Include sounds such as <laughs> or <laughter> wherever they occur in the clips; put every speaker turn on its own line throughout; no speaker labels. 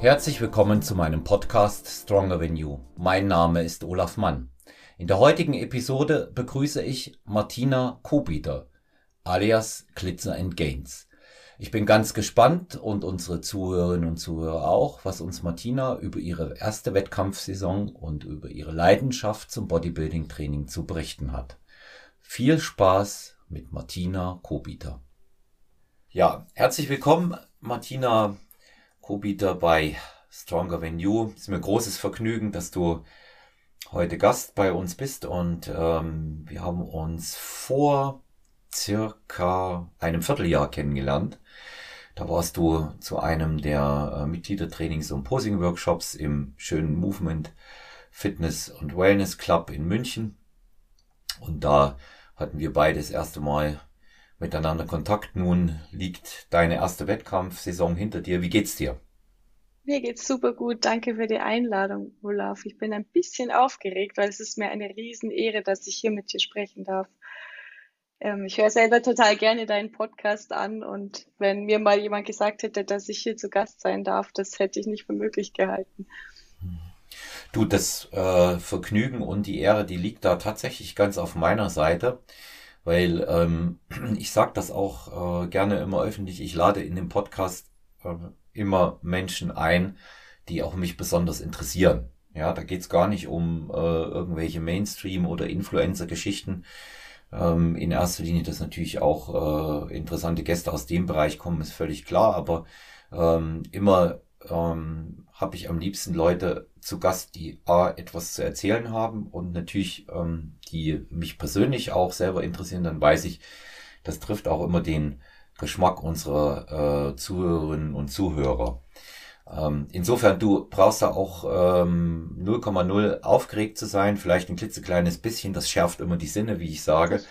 Herzlich willkommen zu meinem Podcast Stronger Than You. Mein Name ist Olaf Mann. In der heutigen Episode begrüße ich Martina Kobiter, alias Glitzer and Gains. Ich bin ganz gespannt und unsere Zuhörerinnen und Zuhörer auch, was uns Martina über ihre erste Wettkampfsaison und über ihre Leidenschaft zum Bodybuilding-Training zu berichten hat. Viel Spaß mit Martina Kobiter. Ja, herzlich willkommen, Martina Co-Bieter bei Stronger Than You. Es ist mir großes Vergnügen, dass du heute Gast bei uns bist und ähm, wir haben uns vor circa einem Vierteljahr kennengelernt. Da warst du zu einem der äh, Mitgliedertrainings- und Posing-Workshops im schönen Movement Fitness und Wellness Club in München. Und da hatten wir beide das erste Mal miteinander Kontakt. Nun liegt deine erste Wettkampfsaison hinter dir. Wie geht's dir?
Mir geht's super gut. Danke für die Einladung, Olaf. Ich bin ein bisschen aufgeregt, weil es ist mir eine Riesenehre, dass ich hier mit dir sprechen darf. Ähm, ich höre selber total gerne deinen Podcast an und wenn mir mal jemand gesagt hätte, dass ich hier zu Gast sein darf, das hätte ich nicht für möglich gehalten.
Du, das äh, Vergnügen und die Ehre, die liegt da tatsächlich ganz auf meiner Seite weil ähm, <clears throat> ich sage das auch äh, gerne immer öffentlich, ich lade in dem Podcast äh, immer Menschen ein, die auch mich besonders interessieren. Ja, da geht's gar nicht um äh, irgendwelche Mainstream- oder Influencer-Geschichten. Ähm, in erster Linie, dass natürlich auch äh, interessante Gäste aus dem Bereich kommen, ist völlig klar, aber ähm, immer ähm, habe ich am liebsten Leute zu Gast, die A, etwas zu erzählen haben und natürlich ähm, die mich persönlich auch selber interessieren, dann weiß ich, das trifft auch immer den Geschmack unserer äh, Zuhörerinnen und Zuhörer. Ähm, insofern, du brauchst da auch ähm, 0,0 aufgeregt zu sein, vielleicht ein klitzekleines bisschen, das schärft immer die Sinne, wie ich sage. <laughs>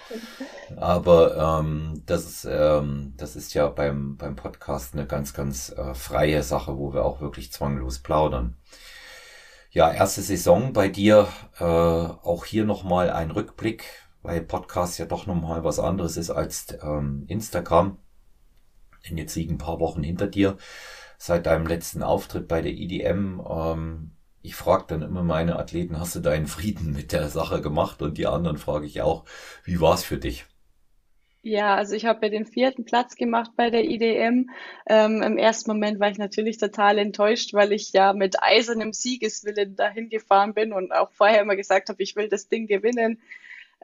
Aber ähm, das, ist, ähm, das ist ja beim, beim Podcast eine ganz, ganz äh, freie Sache, wo wir auch wirklich zwanglos plaudern. Ja, erste Saison bei dir, äh, auch hier nochmal ein Rückblick, weil Podcast ja doch nochmal was anderes ist als ähm, Instagram. Denn jetzt liegen ein paar Wochen hinter dir seit deinem letzten Auftritt bei der IDM. Ähm, ich frage dann immer meine Athleten, hast du deinen Frieden mit der Sache gemacht? Und die anderen frage ich auch, wie war es für dich?
Ja, also ich habe ja den vierten Platz gemacht bei der IDM. Ähm, Im ersten Moment war ich natürlich total enttäuscht, weil ich ja mit eisernem Siegeswillen dahin gefahren bin und auch vorher immer gesagt habe, ich will das Ding gewinnen.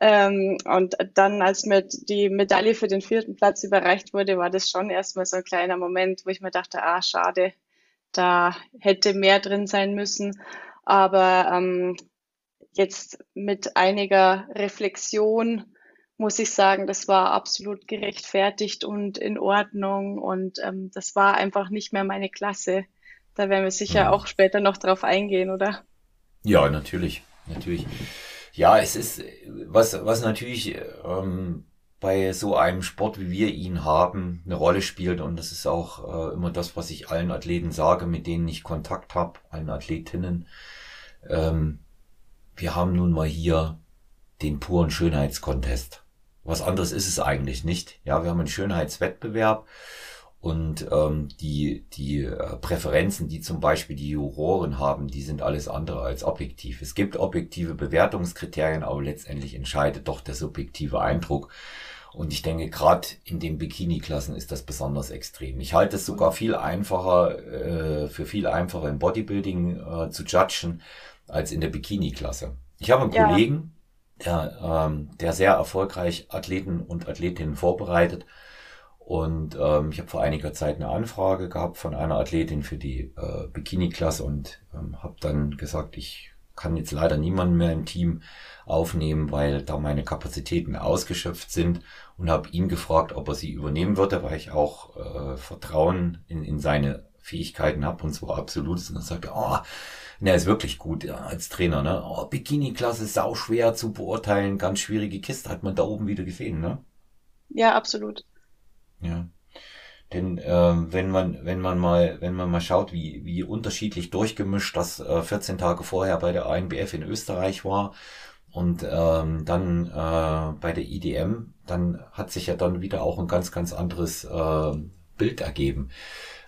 Ähm, und dann, als mir die Medaille für den vierten Platz überreicht wurde, war das schon erstmal so ein kleiner Moment, wo ich mir dachte, ah, schade, da hätte mehr drin sein müssen. Aber ähm, jetzt mit einiger Reflexion muss ich sagen, das war absolut gerechtfertigt und in Ordnung. Und ähm, das war einfach nicht mehr meine Klasse. Da werden wir sicher mhm. auch später noch drauf eingehen, oder?
Ja, natürlich, natürlich. Ja, es ist, was, was natürlich ähm, bei so einem Sport, wie wir ihn haben, eine Rolle spielt. Und das ist auch äh, immer das, was ich allen Athleten sage, mit denen ich Kontakt habe, allen Athletinnen. Ähm, wir haben nun mal hier den puren Schönheitskontest. Was anderes ist es eigentlich nicht. Ja, wir haben einen Schönheitswettbewerb und ähm, die, die äh, Präferenzen, die zum Beispiel die Juroren haben, die sind alles andere als objektiv. Es gibt objektive Bewertungskriterien, aber letztendlich entscheidet doch der subjektive Eindruck. Und ich denke, gerade in den Bikini-Klassen ist das besonders extrem. Ich halte es sogar viel einfacher, äh, für viel einfacher im Bodybuilding äh, zu judgen, als in der Bikini-Klasse. Ich habe einen ja. Kollegen, der, ähm, der sehr erfolgreich Athleten und Athletinnen vorbereitet und ähm, ich habe vor einiger Zeit eine Anfrage gehabt von einer Athletin für die äh, Bikini-Klasse und ähm, habe dann gesagt, ich kann jetzt leider niemanden mehr im Team aufnehmen, weil da meine Kapazitäten ausgeschöpft sind und habe ihn gefragt, ob er sie übernehmen würde, weil ich auch äh, Vertrauen in, in seine Fähigkeiten habe und zwar absolutes. Und dann sagte er, oh, ne, ist wirklich gut ja, als Trainer, ne? Oh, Bikini-Klasse sau schwer zu beurteilen, ganz schwierige Kiste, hat man da oben wieder gesehen, ne?
Ja, absolut.
Ja. Denn äh, wenn man wenn man mal wenn man mal schaut, wie wie unterschiedlich durchgemischt das äh, 14 Tage vorher bei der ANBF in Österreich war und ähm, dann äh, bei der IDM, dann hat sich ja dann wieder auch ein ganz ganz anderes äh, Bild ergeben.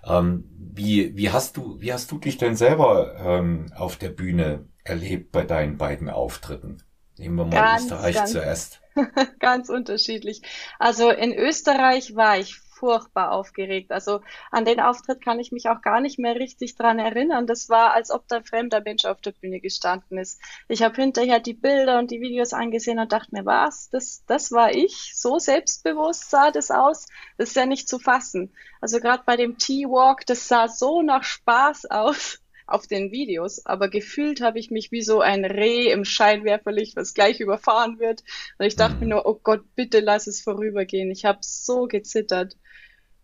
Ähm, wie, wie hast du, wie hast du dich denn selber ähm, auf der Bühne erlebt bei deinen beiden Auftritten? Nehmen wir mal ganz, Österreich ganz, zuerst. <laughs>
ganz unterschiedlich. Also in Österreich war ich furchtbar aufgeregt. Also an den Auftritt kann ich mich auch gar nicht mehr richtig dran erinnern. Das war, als ob da ein fremder Mensch auf der Bühne gestanden ist. Ich habe hinterher die Bilder und die Videos angesehen und dachte mir, was? Das, das war ich? So selbstbewusst sah das aus? Das ist ja nicht zu fassen. Also gerade bei dem T-Walk, das sah so nach Spaß aus auf den Videos, aber gefühlt habe ich mich wie so ein Reh im Scheinwerferlicht, was gleich überfahren wird. Und ich dachte mhm. mir nur, oh Gott, bitte lass es vorübergehen. Ich habe so gezittert.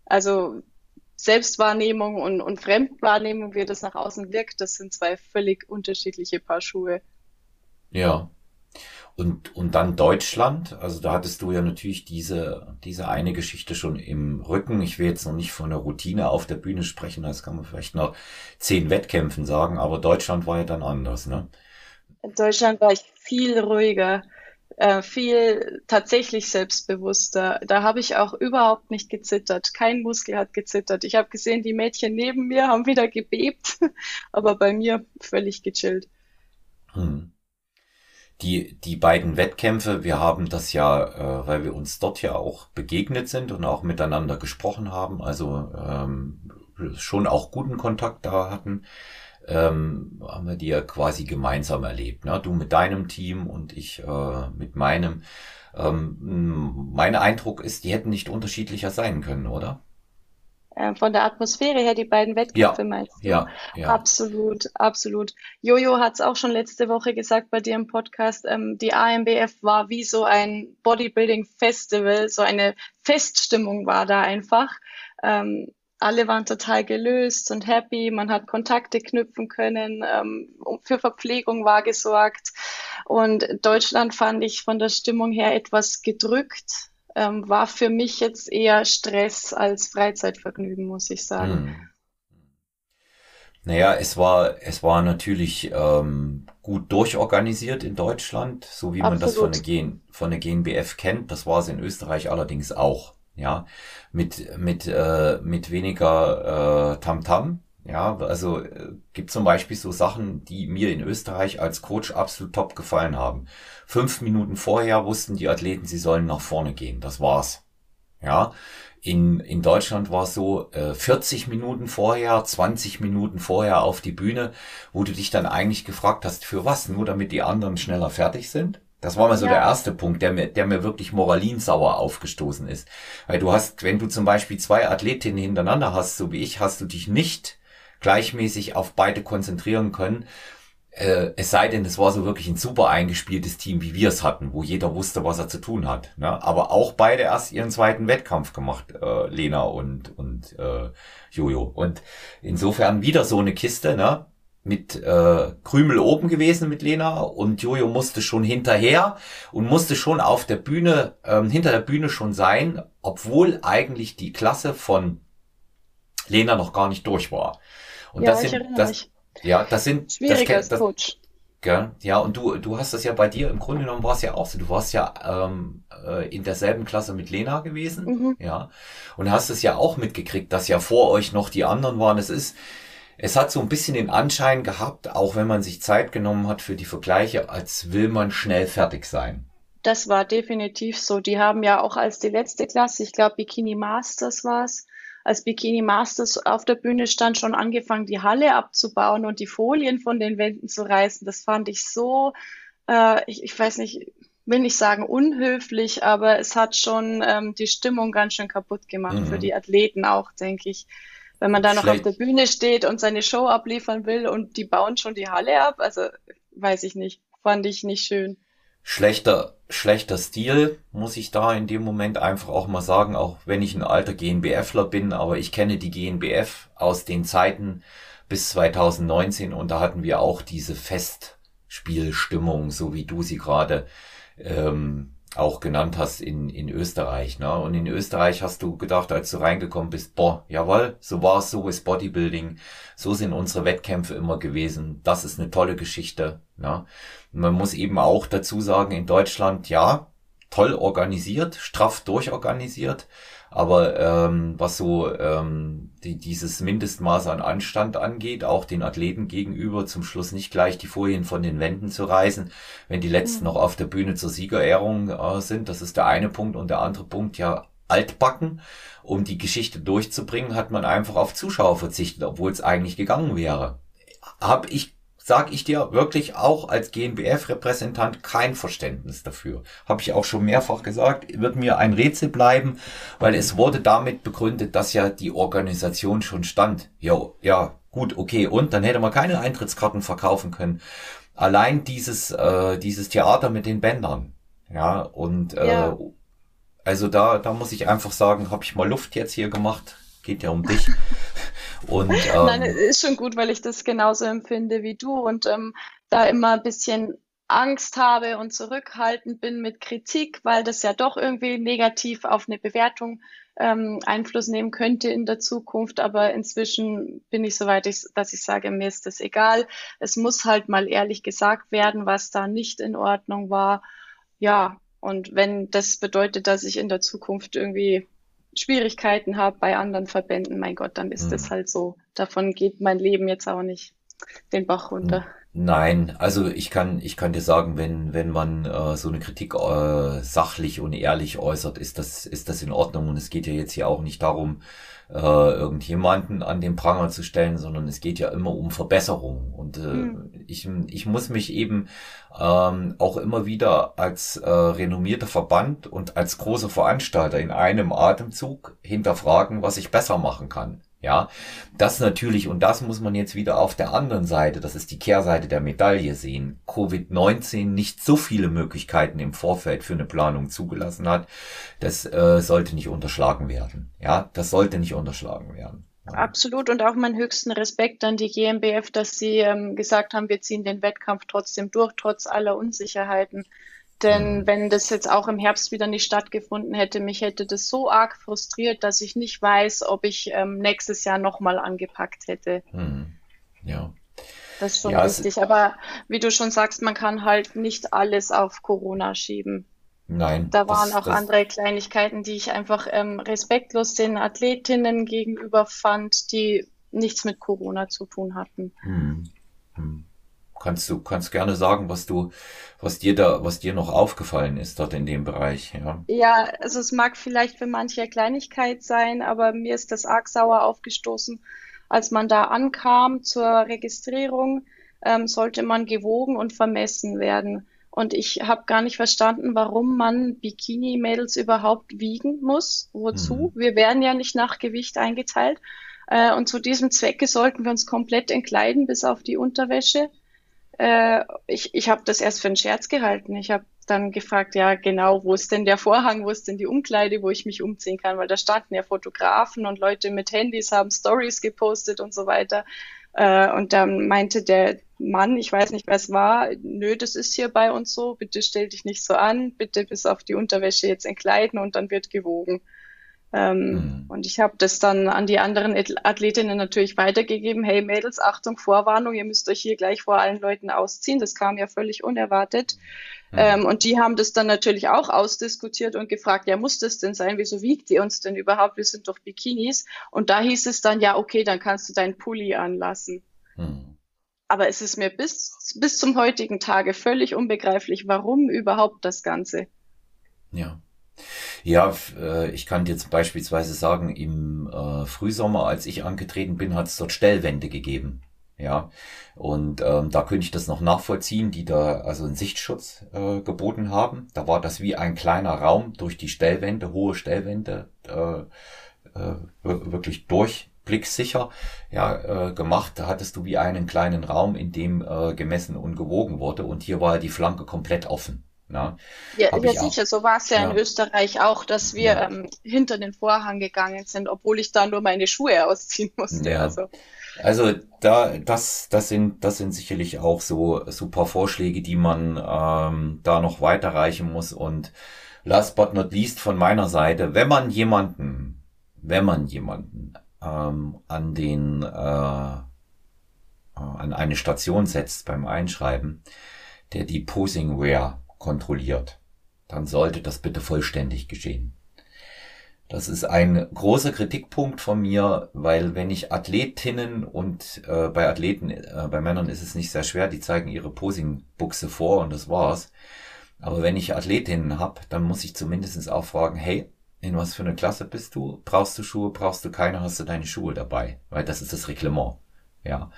Also Selbstwahrnehmung und, und Fremdwahrnehmung, wie das nach außen wirkt, das sind zwei völlig unterschiedliche Paar Schuhe.
Ja. Und, und dann Deutschland, also da hattest du ja natürlich diese, diese eine Geschichte schon im Rücken. Ich will jetzt noch nicht von der Routine auf der Bühne sprechen, das kann man vielleicht noch zehn Wettkämpfen sagen, aber Deutschland war ja dann anders, ne?
In Deutschland war ich viel ruhiger, äh, viel tatsächlich selbstbewusster. Da habe ich auch überhaupt nicht gezittert. Kein Muskel hat gezittert. Ich habe gesehen, die Mädchen neben mir haben wieder gebebt, <laughs> aber bei mir völlig gechillt. Hm
die, die beiden Wettkämpfe, wir haben das ja, äh, weil wir uns dort ja auch begegnet sind und auch miteinander gesprochen haben, also ähm, schon auch guten Kontakt da hatten, ähm, haben wir die ja quasi gemeinsam erlebt. Ne? Du mit deinem Team und ich äh, mit meinem. Ähm, mein Eindruck ist, die hätten nicht unterschiedlicher sein können, oder?
Äh, von der Atmosphäre her die beiden Wettkämpfe
ja,
meinst
du? Ja, ja.
Absolut, absolut. Jojo hat es auch schon letzte Woche gesagt bei dir im Podcast, ähm, die AMBF war wie so ein Bodybuilding-Festival, so eine Feststimmung war da einfach. Ähm, alle waren total gelöst und happy, man hat Kontakte knüpfen können, ähm, für Verpflegung war gesorgt. Und Deutschland fand ich von der Stimmung her etwas gedrückt, ähm, war für mich jetzt eher Stress als Freizeitvergnügen, muss ich sagen. Hm.
Naja, es war, es war natürlich ähm, gut durchorganisiert in Deutschland, so wie man Absolut. das von der, Gen, von der GNBF kennt. Das war es in Österreich allerdings auch. Ja, mit, mit, äh, mit weniger äh, Tamtam. -Tam, ja, also äh, gibt zum Beispiel so Sachen, die mir in Österreich als Coach absolut top gefallen haben. Fünf Minuten vorher wussten die Athleten, sie sollen nach vorne gehen. Das war's. Ja, in, in Deutschland war es so, äh, 40 Minuten vorher, 20 Minuten vorher auf die Bühne, wo du dich dann eigentlich gefragt hast, für was? Nur damit die anderen schneller fertig sind? Das war mal so ja. der erste Punkt, der mir, der mir wirklich moralinsauer aufgestoßen ist. Weil du hast, wenn du zum Beispiel zwei Athletinnen hintereinander hast, so wie ich, hast du dich nicht gleichmäßig auf beide konzentrieren können. Äh, es sei denn, es war so wirklich ein super eingespieltes Team, wie wir es hatten, wo jeder wusste, was er zu tun hat. Ne? Aber auch beide erst ihren zweiten Wettkampf gemacht, äh, Lena und, und äh, Jojo. Und insofern wieder so eine Kiste, ne? mit äh, Krümel oben gewesen mit Lena und Jojo musste schon hinterher und musste schon auf der Bühne, ähm, hinter der Bühne schon sein, obwohl eigentlich die Klasse von Lena noch gar nicht durch war. Und
ja,
das sind, das, ja, das sind,
Schwieriger das, das, Coach.
Gell? Ja, und du, du hast das ja bei dir, im Grunde genommen war es ja auch so. Du warst ja ähm, äh, in derselben Klasse mit Lena gewesen, mhm. ja, und hast es ja auch mitgekriegt, dass ja vor euch noch die anderen waren. Es ist, es hat so ein bisschen den Anschein gehabt, auch wenn man sich Zeit genommen hat für die Vergleiche, als will man schnell fertig sein.
Das war definitiv so. Die haben ja auch als die letzte Klasse, ich glaube Bikini Masters war es, als Bikini Masters auf der Bühne stand, schon angefangen, die Halle abzubauen und die Folien von den Wänden zu reißen. Das fand ich so, äh, ich, ich weiß nicht, will nicht sagen unhöflich, aber es hat schon ähm, die Stimmung ganz schön kaputt gemacht mhm. für die Athleten auch, denke ich. Wenn man da noch Vielleicht. auf der Bühne steht und seine Show abliefern will und die bauen schon die Halle ab, also weiß ich nicht, fand ich nicht schön
schlechter, schlechter Stil, muss ich da in dem Moment einfach auch mal sagen, auch wenn ich ein alter GNBFler bin, aber ich kenne die GNBF aus den Zeiten bis 2019 und da hatten wir auch diese Festspielstimmung, so wie du sie gerade ähm, auch genannt hast in, in Österreich. Ne? Und in Österreich hast du gedacht, als du reingekommen bist, boah, jawohl, so war es, so ist Bodybuilding, so sind unsere Wettkämpfe immer gewesen, das ist eine tolle Geschichte. Ne? Man muss eben auch dazu sagen, in Deutschland, ja, toll organisiert, straff durchorganisiert. Aber ähm, was so ähm, die, dieses Mindestmaß an Anstand angeht, auch den Athleten gegenüber, zum Schluss nicht gleich die Folien von den Wänden zu reißen, wenn die letzten mhm. noch auf der Bühne zur Siegerehrung äh, sind. Das ist der eine Punkt. Und der andere Punkt, ja, altbacken. Um die Geschichte durchzubringen, hat man einfach auf Zuschauer verzichtet, obwohl es eigentlich gegangen wäre. Hab ich sage ich dir wirklich auch als GNBF-Repräsentant kein Verständnis dafür. Habe ich auch schon mehrfach gesagt, wird mir ein Rätsel bleiben, weil es wurde damit begründet, dass ja die Organisation schon stand. Jo, ja, gut, okay, und dann hätte man keine Eintrittskarten verkaufen können. Allein dieses, äh, dieses Theater mit den Bändern. Ja, und äh, ja. also da, da muss ich einfach sagen, habe ich mal Luft jetzt hier gemacht. Geht ja um dich.
Und, ähm, Nein, ist schon gut, weil ich das genauso empfinde wie du und ähm, da immer ein bisschen Angst habe und zurückhaltend bin mit Kritik, weil das ja doch irgendwie negativ auf eine Bewertung ähm, Einfluss nehmen könnte in der Zukunft. Aber inzwischen bin ich so weit, dass ich sage, mir ist das egal. Es muss halt mal ehrlich gesagt werden, was da nicht in Ordnung war. Ja, und wenn das bedeutet, dass ich in der Zukunft irgendwie Schwierigkeiten habe bei anderen Verbänden, mein Gott, dann ist mhm. das halt so. Davon geht mein Leben jetzt auch nicht den Bach runter.
Nein, also ich kann, ich kann dir sagen, wenn, wenn man äh, so eine Kritik äh, sachlich und ehrlich äußert, ist das, ist das in Ordnung. Und es geht ja jetzt hier auch nicht darum, äh, irgendjemanden an den Pranger zu stellen, sondern es geht ja immer um Verbesserung. Und äh, mhm. ich, ich muss mich eben ähm, auch immer wieder als äh, renommierter Verband und als großer Veranstalter in einem Atemzug hinterfragen, was ich besser machen kann. Ja, das natürlich, und das muss man jetzt wieder auf der anderen Seite, das ist die Kehrseite der Medaille sehen, Covid-19 nicht so viele Möglichkeiten im Vorfeld für eine Planung zugelassen hat, das äh, sollte nicht unterschlagen werden. Ja, das sollte nicht unterschlagen werden.
Absolut und auch meinen höchsten Respekt an die GmbF, dass sie ähm, gesagt haben, wir ziehen den Wettkampf trotzdem durch, trotz aller Unsicherheiten. Denn mhm. wenn das jetzt auch im Herbst wieder nicht stattgefunden hätte, mich hätte das so arg frustriert, dass ich nicht weiß, ob ich ähm, nächstes Jahr nochmal angepackt hätte.
Mhm. Ja.
Das ist schon ja, wichtig. Aber wie du schon sagst, man kann halt nicht alles auf Corona schieben.
Nein.
Da waren das, auch das... andere Kleinigkeiten, die ich einfach ähm, respektlos den Athletinnen gegenüber fand, die nichts mit Corona zu tun hatten.
Hm. Hm. Kannst du kannst gerne sagen, was du, was dir da, was dir noch aufgefallen ist dort in dem Bereich, ja?
Ja, also es mag vielleicht für manche Kleinigkeit sein, aber mir ist das arg sauer aufgestoßen, als man da ankam zur Registrierung, ähm, sollte man gewogen und vermessen werden. Und ich habe gar nicht verstanden, warum man Bikini-Mädels überhaupt wiegen muss. Wozu? Mhm. Wir werden ja nicht nach Gewicht eingeteilt. Äh, und zu diesem Zwecke sollten wir uns komplett entkleiden, bis auf die Unterwäsche. Äh, ich ich habe das erst für einen Scherz gehalten. Ich habe dann gefragt, ja genau, wo ist denn der Vorhang, wo ist denn die Umkleide, wo ich mich umziehen kann, weil da standen ja Fotografen und Leute mit Handys haben Stories gepostet und so weiter. Äh, und dann meinte der Mann, ich weiß nicht, wer es war, nö, das ist hier bei uns so, bitte stell dich nicht so an, bitte bis auf die Unterwäsche jetzt entkleiden und dann wird gewogen. Ähm, mhm. Und ich habe das dann an die anderen Athletinnen natürlich weitergegeben. Hey Mädels, Achtung, Vorwarnung, ihr müsst euch hier gleich vor allen Leuten ausziehen. Das kam ja völlig unerwartet. Mhm. Ähm, und die haben das dann natürlich auch ausdiskutiert und gefragt, ja, muss das denn sein? Wieso wiegt ihr uns denn überhaupt? Wir sind doch Bikinis. Und da hieß es dann, ja, okay, dann kannst du deinen Pulli anlassen. Mhm. Aber es ist mir bis, bis zum heutigen Tage völlig unbegreiflich, warum überhaupt das Ganze.
Ja. Ja, äh, ich kann jetzt beispielsweise sagen, im äh, Frühsommer, als ich angetreten bin, hat es dort Stellwände gegeben. Ja, und ähm, da könnte ich das noch nachvollziehen, die da also einen Sichtschutz äh, geboten haben. Da war das wie ein kleiner Raum durch die Stellwände, hohe Stellwände, äh, äh, wirklich durchblicksicher ja, äh, gemacht. Da hattest du wie einen kleinen Raum, in dem äh, gemessen und gewogen wurde. Und hier war die Flanke komplett offen.
Na, ja, ja sicher, so war es ja, ja, in Österreich auch, dass wir ja. ähm, hinter den Vorhang gegangen sind, obwohl ich da nur meine Schuhe ausziehen musste.
Also. also da, das, das sind, das sind sicherlich auch so, paar Vorschläge, die man ähm, da noch weiterreichen muss. Und last but not least von meiner Seite, wenn man jemanden, wenn man jemanden ähm, an den äh, an eine Station setzt beim Einschreiben, der die Posingware kontrolliert. dann sollte das bitte vollständig geschehen. Das ist ein großer Kritikpunkt von mir, weil wenn ich Athletinnen und äh, bei Athleten, äh, bei Männern ist es nicht sehr schwer, die zeigen ihre Posingbuchse vor und das war's. Aber wenn ich Athletinnen habe, dann muss ich zumindest auch fragen, hey, in was für eine Klasse bist du? Brauchst du Schuhe? Brauchst du keine? Hast du deine Schuhe dabei? Weil das ist das Reglement. Ja.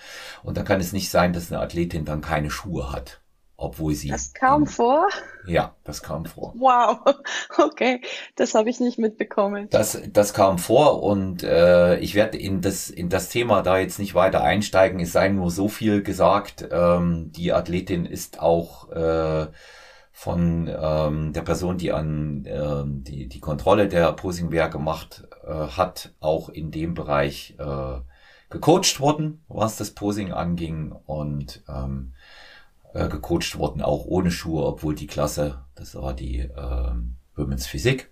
Und da kann es nicht sein, dass eine Athletin dann keine Schuhe hat obwohl sie.
Das kam vor?
Ja, das kam vor.
Wow, <laughs> okay, das habe ich nicht mitbekommen.
Das, das kam vor und äh, ich werde in das, in das Thema da jetzt nicht weiter einsteigen. Es sei nur so viel gesagt. Ähm, die Athletin ist auch äh, von ähm, der Person, die an äh, die, die Kontrolle der Posingwehr gemacht äh, hat, auch in dem Bereich äh, gecoacht worden, was das Posing anging und ähm, äh, gecoacht worden, auch ohne Schuhe, obwohl die Klasse, das war die äh, Women's Physik,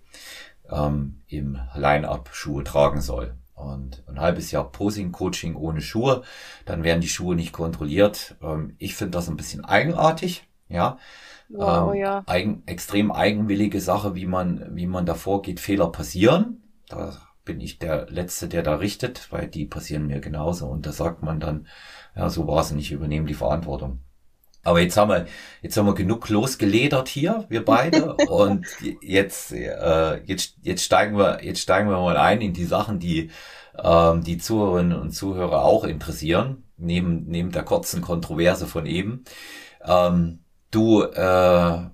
ähm, im Line-Up Schuhe tragen soll. Und ein halbes Jahr Posing-Coaching ohne Schuhe, dann werden die Schuhe nicht kontrolliert. Ähm, ich finde das ein bisschen eigenartig, ja.
Wow, ähm, ja.
Eigen, extrem eigenwillige Sache, wie man, wie man davor geht. Fehler passieren. Da bin ich der Letzte, der da richtet, weil die passieren mir genauso. Und da sagt man dann, ja, so war es nicht, übernehmen die Verantwortung. Aber jetzt haben wir, jetzt haben wir genug losgeledert hier, wir beide. <laughs> und jetzt, äh, jetzt, jetzt steigen wir, jetzt steigen wir mal ein in die Sachen, die ähm, die Zuhörerinnen und Zuhörer auch interessieren, neben, neben der kurzen Kontroverse von eben. Ähm, du, äh,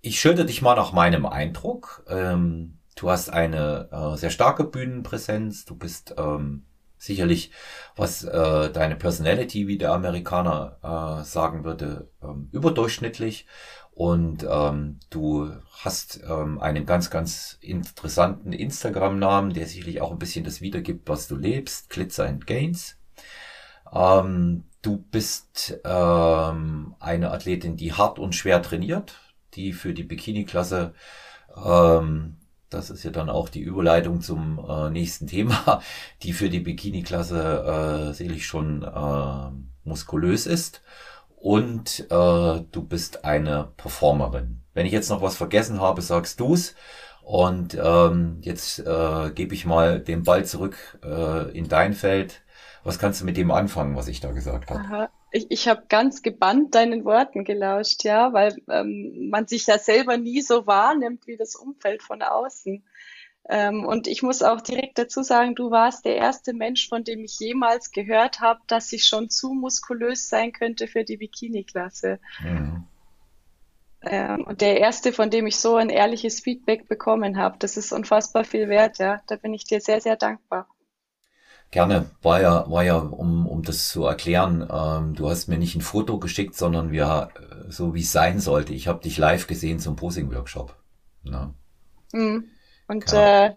ich schilder dich mal nach meinem Eindruck. Ähm, du hast eine äh, sehr starke Bühnenpräsenz, du bist ähm, sicherlich, was äh, deine Personality, wie der Amerikaner äh, sagen würde, ähm, überdurchschnittlich. Und ähm, du hast ähm, einen ganz, ganz interessanten Instagram-Namen, der sicherlich auch ein bisschen das wiedergibt, was du lebst, Glitzer and Gains. Ähm, du bist ähm, eine Athletin, die hart und schwer trainiert, die für die Bikini-Klasse ähm, das ist ja dann auch die Überleitung zum äh, nächsten Thema, <laughs> die für die Bikini-Klasse äh, selig schon äh, muskulös ist. Und äh, du bist eine Performerin. Wenn ich jetzt noch was vergessen habe, sagst du's. Und ähm, jetzt äh, gebe ich mal den Ball zurück äh, in dein Feld. Was kannst du mit dem anfangen, was ich da gesagt habe?
Ich, ich habe ganz gebannt deinen Worten gelauscht, ja, weil ähm, man sich ja selber nie so wahrnimmt wie das Umfeld von außen. Ähm, und ich muss auch direkt dazu sagen, du warst der erste Mensch, von dem ich jemals gehört habe, dass ich schon zu muskulös sein könnte für die Bikini-Klasse. Mhm. Ähm, und der erste, von dem ich so ein ehrliches Feedback bekommen habe, das ist unfassbar viel wert, ja. Da bin ich dir sehr, sehr dankbar.
Gerne, war ja, war ja, um, um das zu erklären, ähm, du hast mir nicht ein Foto geschickt, sondern wir, äh, so wie es sein sollte. Ich habe dich live gesehen zum Posing-Workshop.
Ne? Mhm. Und äh,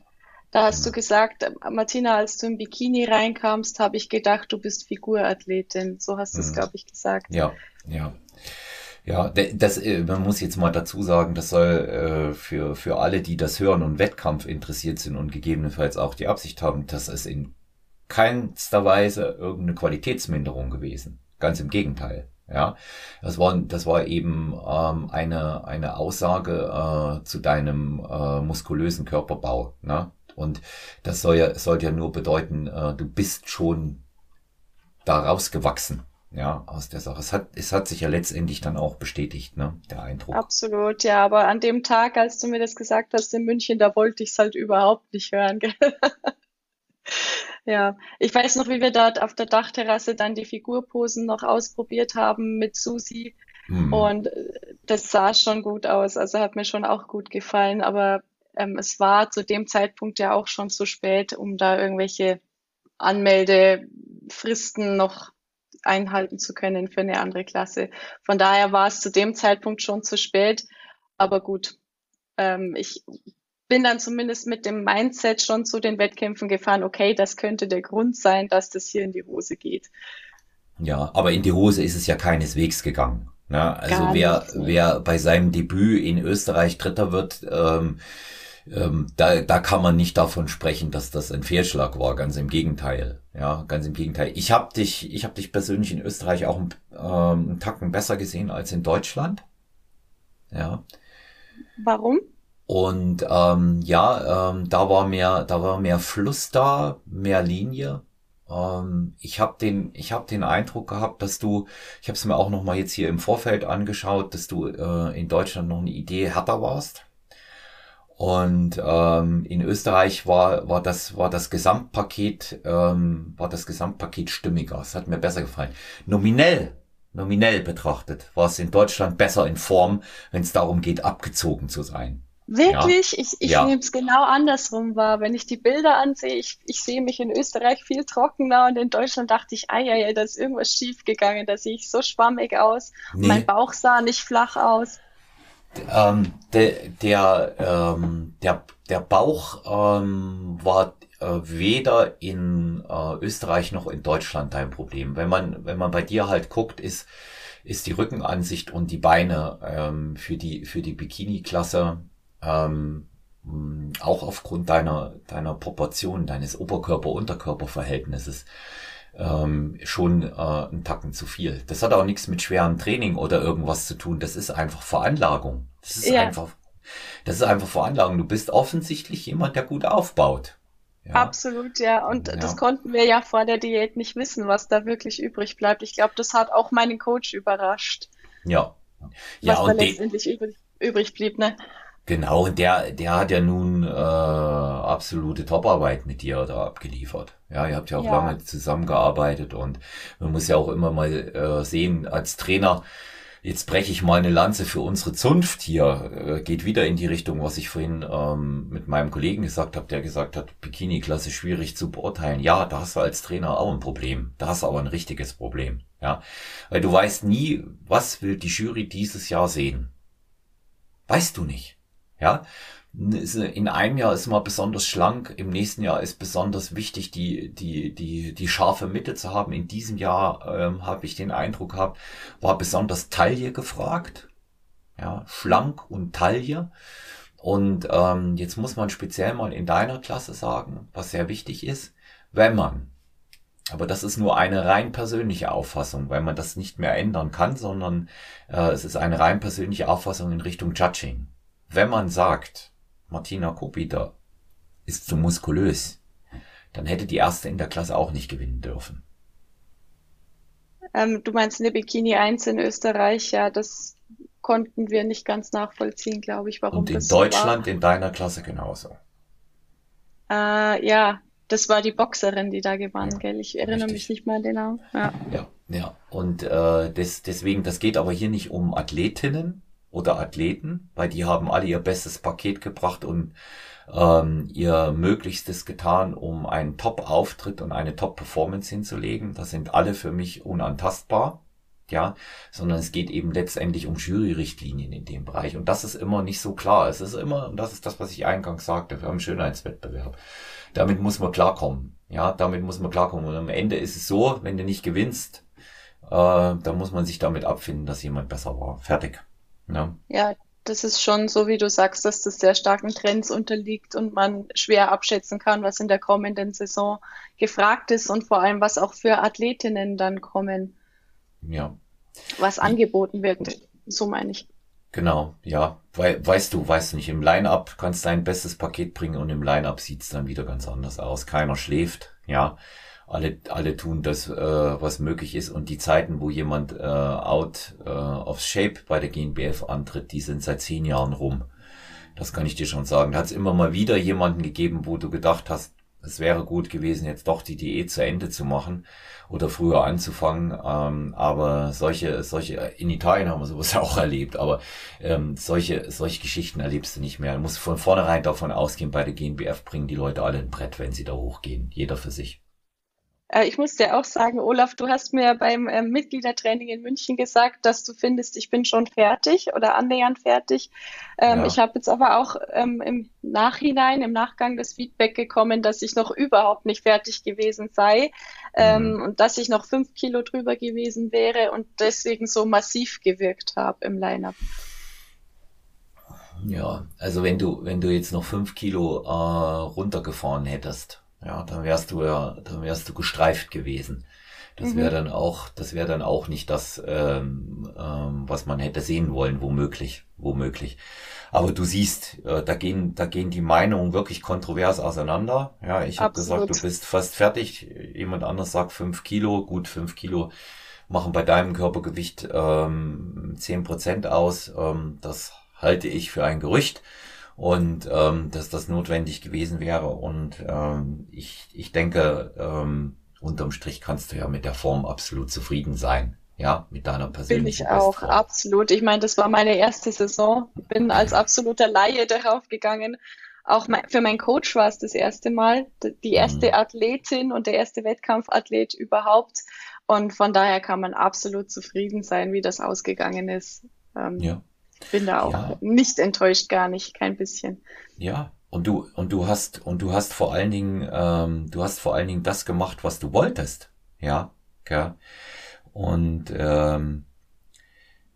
da hast genau. du gesagt, äh, Martina, als du im Bikini reinkamst, habe ich gedacht, du bist Figurathletin. So hast du es, mhm. glaube ich, gesagt.
Ja, ja. Ja, das, äh, man muss jetzt mal dazu sagen, das soll äh, für, für alle, die das hören und Wettkampf interessiert sind und gegebenenfalls auch die Absicht haben, dass es in keinster Weise irgendeine Qualitätsminderung gewesen. Ganz im Gegenteil. Ja, das war, das war eben ähm, eine, eine Aussage äh, zu deinem äh, muskulösen Körperbau. Ne? Und das soll ja, sollte ja nur bedeuten, äh, du bist schon daraus gewachsen. Ja, aus der Sache. Es hat, es hat sich ja letztendlich dann auch bestätigt, ne, der Eindruck.
Absolut, ja, aber an dem Tag, als du mir das gesagt hast in München, da wollte ich es halt überhaupt nicht hören. Ja, ich weiß noch, wie wir dort auf der Dachterrasse dann die Figurposen noch ausprobiert haben mit Susi. Mhm. Und äh, das sah schon gut aus. Also hat mir schon auch gut gefallen. Aber ähm, es war zu dem Zeitpunkt ja auch schon zu spät, um da irgendwelche Anmeldefristen noch einhalten zu können für eine andere Klasse. Von daher war es zu dem Zeitpunkt schon zu spät. Aber gut, ähm, ich bin dann zumindest mit dem Mindset schon zu den Wettkämpfen gefahren, okay, das könnte der Grund sein, dass das hier in die Hose geht.
Ja, aber in die Hose ist es ja keineswegs gegangen. Ne? Also Gar wer, nicht. wer bei seinem Debüt in Österreich Dritter wird, ähm, ähm, da, da kann man nicht davon sprechen, dass das ein Fehlschlag war. Ganz im Gegenteil. Ja, ganz im Gegenteil. Ich habe dich, ich habe dich persönlich in Österreich auch einen, ähm, einen Tacken besser gesehen als in Deutschland. Ja.
Warum?
Und ähm, ja, ähm, da war mehr, da war mehr Fluss da, mehr Linie. Ähm, ich habe den, ich habe den Eindruck gehabt, dass du, ich habe es mir auch noch mal jetzt hier im Vorfeld angeschaut, dass du äh, in Deutschland noch eine Idee härter warst. Und ähm, in Österreich war, war, das, war das Gesamtpaket, ähm, war das Gesamtpaket stimmiger. Es hat mir besser gefallen. Nominell, nominell betrachtet, war es in Deutschland besser in Form, wenn es darum geht, abgezogen zu sein.
Wirklich? Ja. Ich, ich ja. nehme es genau andersrum wahr. Wenn ich die Bilder ansehe, ich, ich sehe mich in Österreich viel trockener und in Deutschland dachte ich, ah ja, ja, da ist irgendwas schief gegangen, da sehe ich so schwammig aus. Nee. Mein Bauch sah nicht flach aus.
Ähm, der, der, ähm, der, der Bauch ähm, war äh, weder in äh, Österreich noch in Deutschland dein Problem. Wenn man, wenn man bei dir halt guckt, ist, ist die Rückenansicht und die Beine ähm, für die, für die Bikini-Klasse ähm, auch aufgrund deiner, deiner Proportion, deines Oberkörper-Unterkörper-Verhältnisses ähm, schon äh, ein Tacken zu viel. Das hat auch nichts mit schwerem Training oder irgendwas zu tun. Das ist einfach Veranlagung. Das ist ja. einfach, das ist einfach Veranlagung. Du bist offensichtlich jemand, der gut aufbaut.
Ja. Absolut, ja. Und ja. das konnten wir ja vor der Diät nicht wissen, was da wirklich übrig bleibt. Ich glaube, das hat auch meinen Coach überrascht.
Ja.
Ja, was da letztendlich übrig, übrig blieb, ne?
Genau, und der, der hat ja nun äh, absolute Toparbeit mit dir da abgeliefert. Ja, ihr habt ja auch ja. lange zusammengearbeitet und man muss ja auch immer mal äh, sehen, als Trainer, jetzt breche ich mal eine Lanze für unsere Zunft hier, äh, geht wieder in die Richtung, was ich vorhin ähm, mit meinem Kollegen gesagt habe, der gesagt hat, Bikini-Klasse schwierig zu beurteilen. Ja, da hast du als Trainer auch ein Problem. Da hast du aber ein richtiges Problem. Ja, weil du weißt nie, was will die Jury dieses Jahr sehen. Weißt du nicht. Ja, in einem Jahr ist man besonders schlank, im nächsten Jahr ist besonders wichtig, die, die, die, die scharfe Mitte zu haben. In diesem Jahr ähm, habe ich den Eindruck gehabt, war besonders Taille gefragt. Ja, schlank und Taille. Und ähm, jetzt muss man speziell mal in deiner Klasse sagen, was sehr wichtig ist, wenn man, aber das ist nur eine rein persönliche Auffassung, weil man das nicht mehr ändern kann, sondern äh, es ist eine rein persönliche Auffassung in Richtung Judging wenn man sagt, Martina Kopita ist zu muskulös, dann hätte die erste in der Klasse auch nicht gewinnen dürfen.
Ähm, du meinst eine Bikini 1 in Österreich, ja, das konnten wir nicht ganz nachvollziehen, glaube ich, warum
Und in das Deutschland so war. in deiner Klasse genauso.
Äh, ja, das war die Boxerin, die da gewann, ja, gell? Ich erinnere richtig. mich nicht mehr an den Namen.
Ja, ja. ja. Und äh, das, deswegen, das geht aber hier nicht um Athletinnen, oder Athleten, weil die haben alle ihr bestes Paket gebracht und ähm, ihr Möglichstes getan, um einen Top-Auftritt und eine Top-Performance hinzulegen. Das sind alle für mich unantastbar. Ja, sondern es geht eben letztendlich um Jury-Richtlinien in dem Bereich. Und das ist immer nicht so klar. Es ist immer, und das ist das, was ich eingangs sagte, wir haben einen Schönheitswettbewerb. Damit muss man klarkommen. Ja, damit muss man klarkommen. Und am Ende ist es so, wenn du nicht gewinnst, äh, dann muss man sich damit abfinden, dass jemand besser war. Fertig.
Ja. ja, das ist schon so, wie du sagst, dass das sehr starken Trends unterliegt und man schwer abschätzen kann, was in der kommenden Saison gefragt ist und vor allem, was auch für Athletinnen dann kommen.
Ja.
Was angeboten wird, so meine ich.
Genau, ja. We weißt du, weißt du nicht, im Line-Up kannst du dein bestes Paket bringen und im Line-Up sieht's dann wieder ganz anders aus. Keiner schläft, ja alle, alle tun das, äh, was möglich ist. Und die Zeiten, wo jemand äh, out äh, of shape bei der GNBF antritt, die sind seit zehn Jahren rum. Das kann ich dir schon sagen. Da hat es immer mal wieder jemanden gegeben, wo du gedacht hast, es wäre gut gewesen, jetzt doch die Diät zu Ende zu machen oder früher anzufangen. Ähm, aber solche, solche, in Italien haben wir sowas <laughs> auch erlebt, aber ähm, solche, solche Geschichten erlebst du nicht mehr. Du musst von vornherein davon ausgehen, bei der GNBF bringen die Leute alle ein Brett, wenn sie da hochgehen. Jeder für sich.
Äh, ich muss dir auch sagen, Olaf, du hast mir beim äh, Mitgliedertraining in München gesagt, dass du findest, ich bin schon fertig oder annähernd fertig. Ähm, ja. Ich habe jetzt aber auch ähm, im Nachhinein, im Nachgang das Feedback gekommen, dass ich noch überhaupt nicht fertig gewesen sei ähm, mhm. und dass ich noch fünf Kilo drüber gewesen wäre und deswegen so massiv gewirkt habe im Line-up.
Ja, also wenn du, wenn du jetzt noch fünf Kilo äh, runtergefahren hättest, ja, dann wärst du ja, dann wärst du gestreift gewesen. Das wäre dann auch, das wäre dann auch nicht das, ähm, ähm, was man hätte sehen wollen, womöglich, womöglich. Aber du siehst, äh, da gehen, da gehen die Meinungen wirklich kontrovers auseinander. Ja, ich habe gesagt, du bist fast fertig. Jemand anders sagt fünf Kilo, gut fünf Kilo machen bei deinem Körpergewicht ähm, zehn Prozent aus. Ähm, das halte ich für ein Gerücht und ähm, dass das notwendig gewesen wäre. Und ähm, ich, ich denke, ähm, unterm Strich kannst du ja mit der Form absolut zufrieden sein. Ja, mit deiner persönlichen
Bin ich auch, Bestform. absolut. Ich meine, das war meine erste Saison. Bin als absoluter Laie darauf gegangen. Auch mein, für meinen Coach war es das erste Mal, die erste mhm. Athletin und der erste Wettkampfathlet überhaupt. Und von daher kann man absolut zufrieden sein, wie das ausgegangen ist. Ähm, ja. Bin da auch ja. nicht enttäuscht, gar nicht, kein bisschen.
Ja, und du und du hast und du hast vor allen Dingen ähm, du hast vor allen Dingen das gemacht, was du wolltest, ja, ja. Und ähm,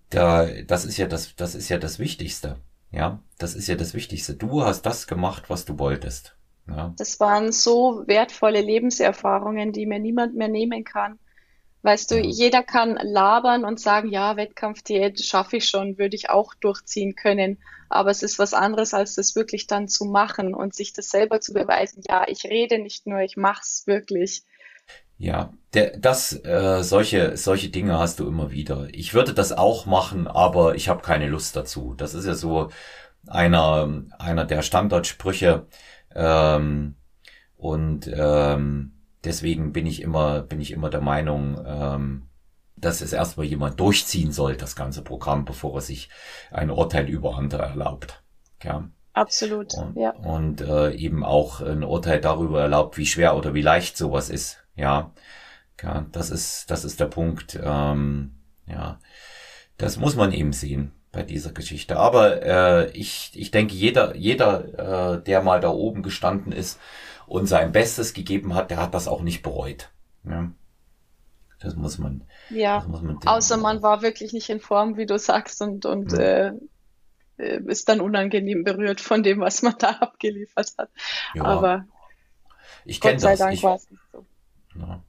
da das ist ja das das ist ja das Wichtigste, ja. Das ist ja das Wichtigste. Du hast das gemacht, was du wolltest. Ja.
Das waren so wertvolle Lebenserfahrungen, die mir niemand mehr nehmen kann. Weißt du, ja. jeder kann labern und sagen, ja, Wettkampfdiät schaffe ich schon, würde ich auch durchziehen können. Aber es ist was anderes, als das wirklich dann zu machen und sich das selber zu beweisen. Ja, ich rede nicht nur, ich mach's wirklich.
Ja, der, das, äh, solche, solche Dinge hast du immer wieder. Ich würde das auch machen, aber ich habe keine Lust dazu. Das ist ja so einer, einer der Standardsprüche. Ähm, und ähm, deswegen bin ich immer, bin ich immer der Meinung, ähm, dass es erstmal jemand durchziehen soll, das ganze Programm, bevor er sich ein Urteil über andere erlaubt. Ja.
Absolut,
und,
ja.
Und äh, eben auch ein Urteil darüber erlaubt, wie schwer oder wie leicht sowas ist. Ja, ja das ist, das ist der Punkt. Ähm, ja, das muss man eben sehen bei dieser Geschichte. Aber äh, ich, ich denke, jeder, jeder, äh, der mal da oben gestanden ist, und sein Bestes gegeben hat, der hat das auch nicht bereut. Ja. Das muss man.
Ja, muss man außer man war wirklich nicht in Form, wie du sagst, und, und ja. äh, äh ist dann unangenehm berührt von dem, was man da <laughs> abgeliefert hat. Ja. Aber
ich kenne das. Dank ich, nicht so. Ja.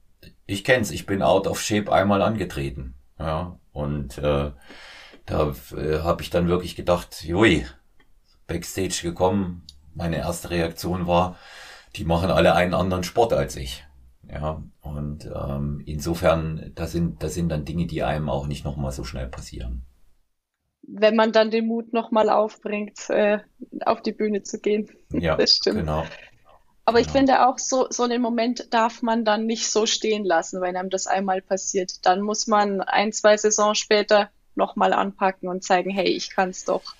Ich kenn's. Ich bin out of shape einmal angetreten. Ja, und äh, da äh, habe ich dann wirklich gedacht, jui, Backstage gekommen. Meine erste Reaktion war, die machen alle einen anderen Sport als ich. Ja, und ähm, insofern, da sind, da sind dann Dinge, die einem auch nicht nochmal so schnell passieren.
Wenn man dann den Mut nochmal aufbringt, äh, auf die Bühne zu gehen.
Ja, <laughs> das stimmt. Genau.
Aber genau. ich finde auch, so, so einen Moment darf man dann nicht so stehen lassen, wenn einem das einmal passiert. Dann muss man ein, zwei Saisons später nochmal anpacken und zeigen, hey, ich kann's doch.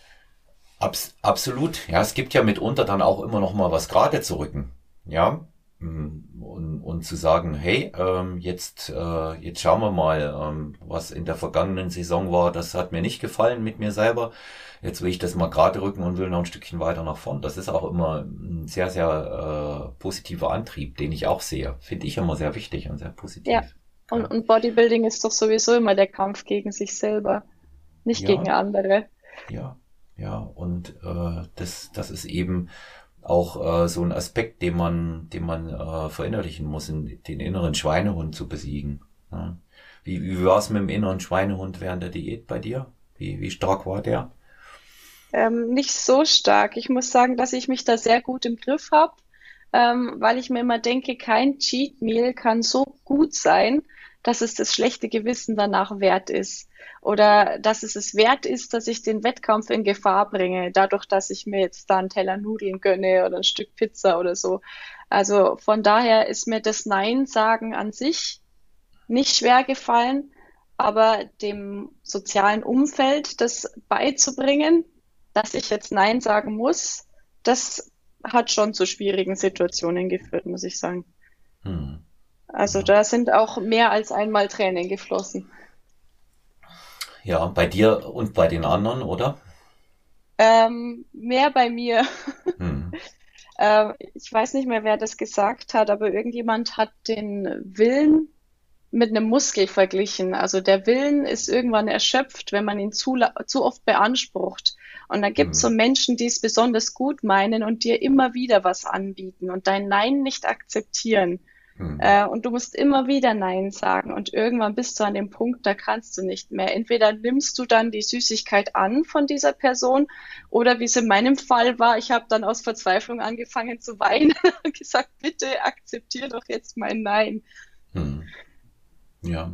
Abs absolut. Ja, es gibt ja mitunter dann auch immer noch mal was gerade zu rücken. Ja, mm, und, und zu sagen, hey, ähm, jetzt, äh, jetzt schauen wir mal, ähm, was in der vergangenen Saison war, das hat mir nicht gefallen mit mir selber. Jetzt will ich das mal gerade rücken und will noch ein Stückchen weiter nach vorn. Das ist auch immer ein sehr, sehr äh, positiver Antrieb, den ich auch sehe. Finde ich immer sehr wichtig und sehr positiv.
Ja. Und, und Bodybuilding ist doch sowieso immer der Kampf gegen sich selber, nicht ja. gegen andere.
Ja, ja, und äh, das, das ist eben auch äh, so ein Aspekt, den man, den man äh, verinnerlichen muss, in, den inneren Schweinehund zu besiegen. Ja. Wie, wie war es mit dem inneren Schweinehund während der Diät bei dir? Wie, wie stark war der?
Ähm, nicht so stark. Ich muss sagen, dass ich mich da sehr gut im Griff habe, ähm, weil ich mir immer denke, kein Cheat Meal kann so gut sein, dass es das schlechte Gewissen danach wert ist. Oder dass es es wert ist, dass ich den Wettkampf in Gefahr bringe, dadurch, dass ich mir jetzt da einen Teller Nudeln gönne oder ein Stück Pizza oder so. Also von daher ist mir das Nein sagen an sich nicht schwer gefallen, aber dem sozialen Umfeld das beizubringen, dass ich jetzt Nein sagen muss, das hat schon zu schwierigen Situationen geführt, muss ich sagen. Hm. Also da sind auch mehr als einmal Tränen geflossen.
Ja, bei dir und bei den anderen, oder?
Ähm, mehr bei mir. <laughs> Hm. äh, ich weiß nicht mehr, wer das gesagt hat, aber irgendjemand hat den Willen mit einem Muskel verglichen. Also der Willen ist irgendwann erschöpft, wenn man ihn zu, zu oft beansprucht. Und dann gibt es hm. so Menschen, die es besonders gut meinen und dir immer wieder was anbieten und dein Nein nicht akzeptieren. Mhm. Äh, und du musst immer wieder Nein sagen. Und irgendwann bist du an dem Punkt, da kannst du nicht mehr. Entweder nimmst du dann die Süßigkeit an von dieser Person oder wie es in meinem Fall war, ich habe dann aus Verzweiflung angefangen zu weinen <laughs> und gesagt, bitte akzeptier doch jetzt mein Nein. Mhm.
Ja,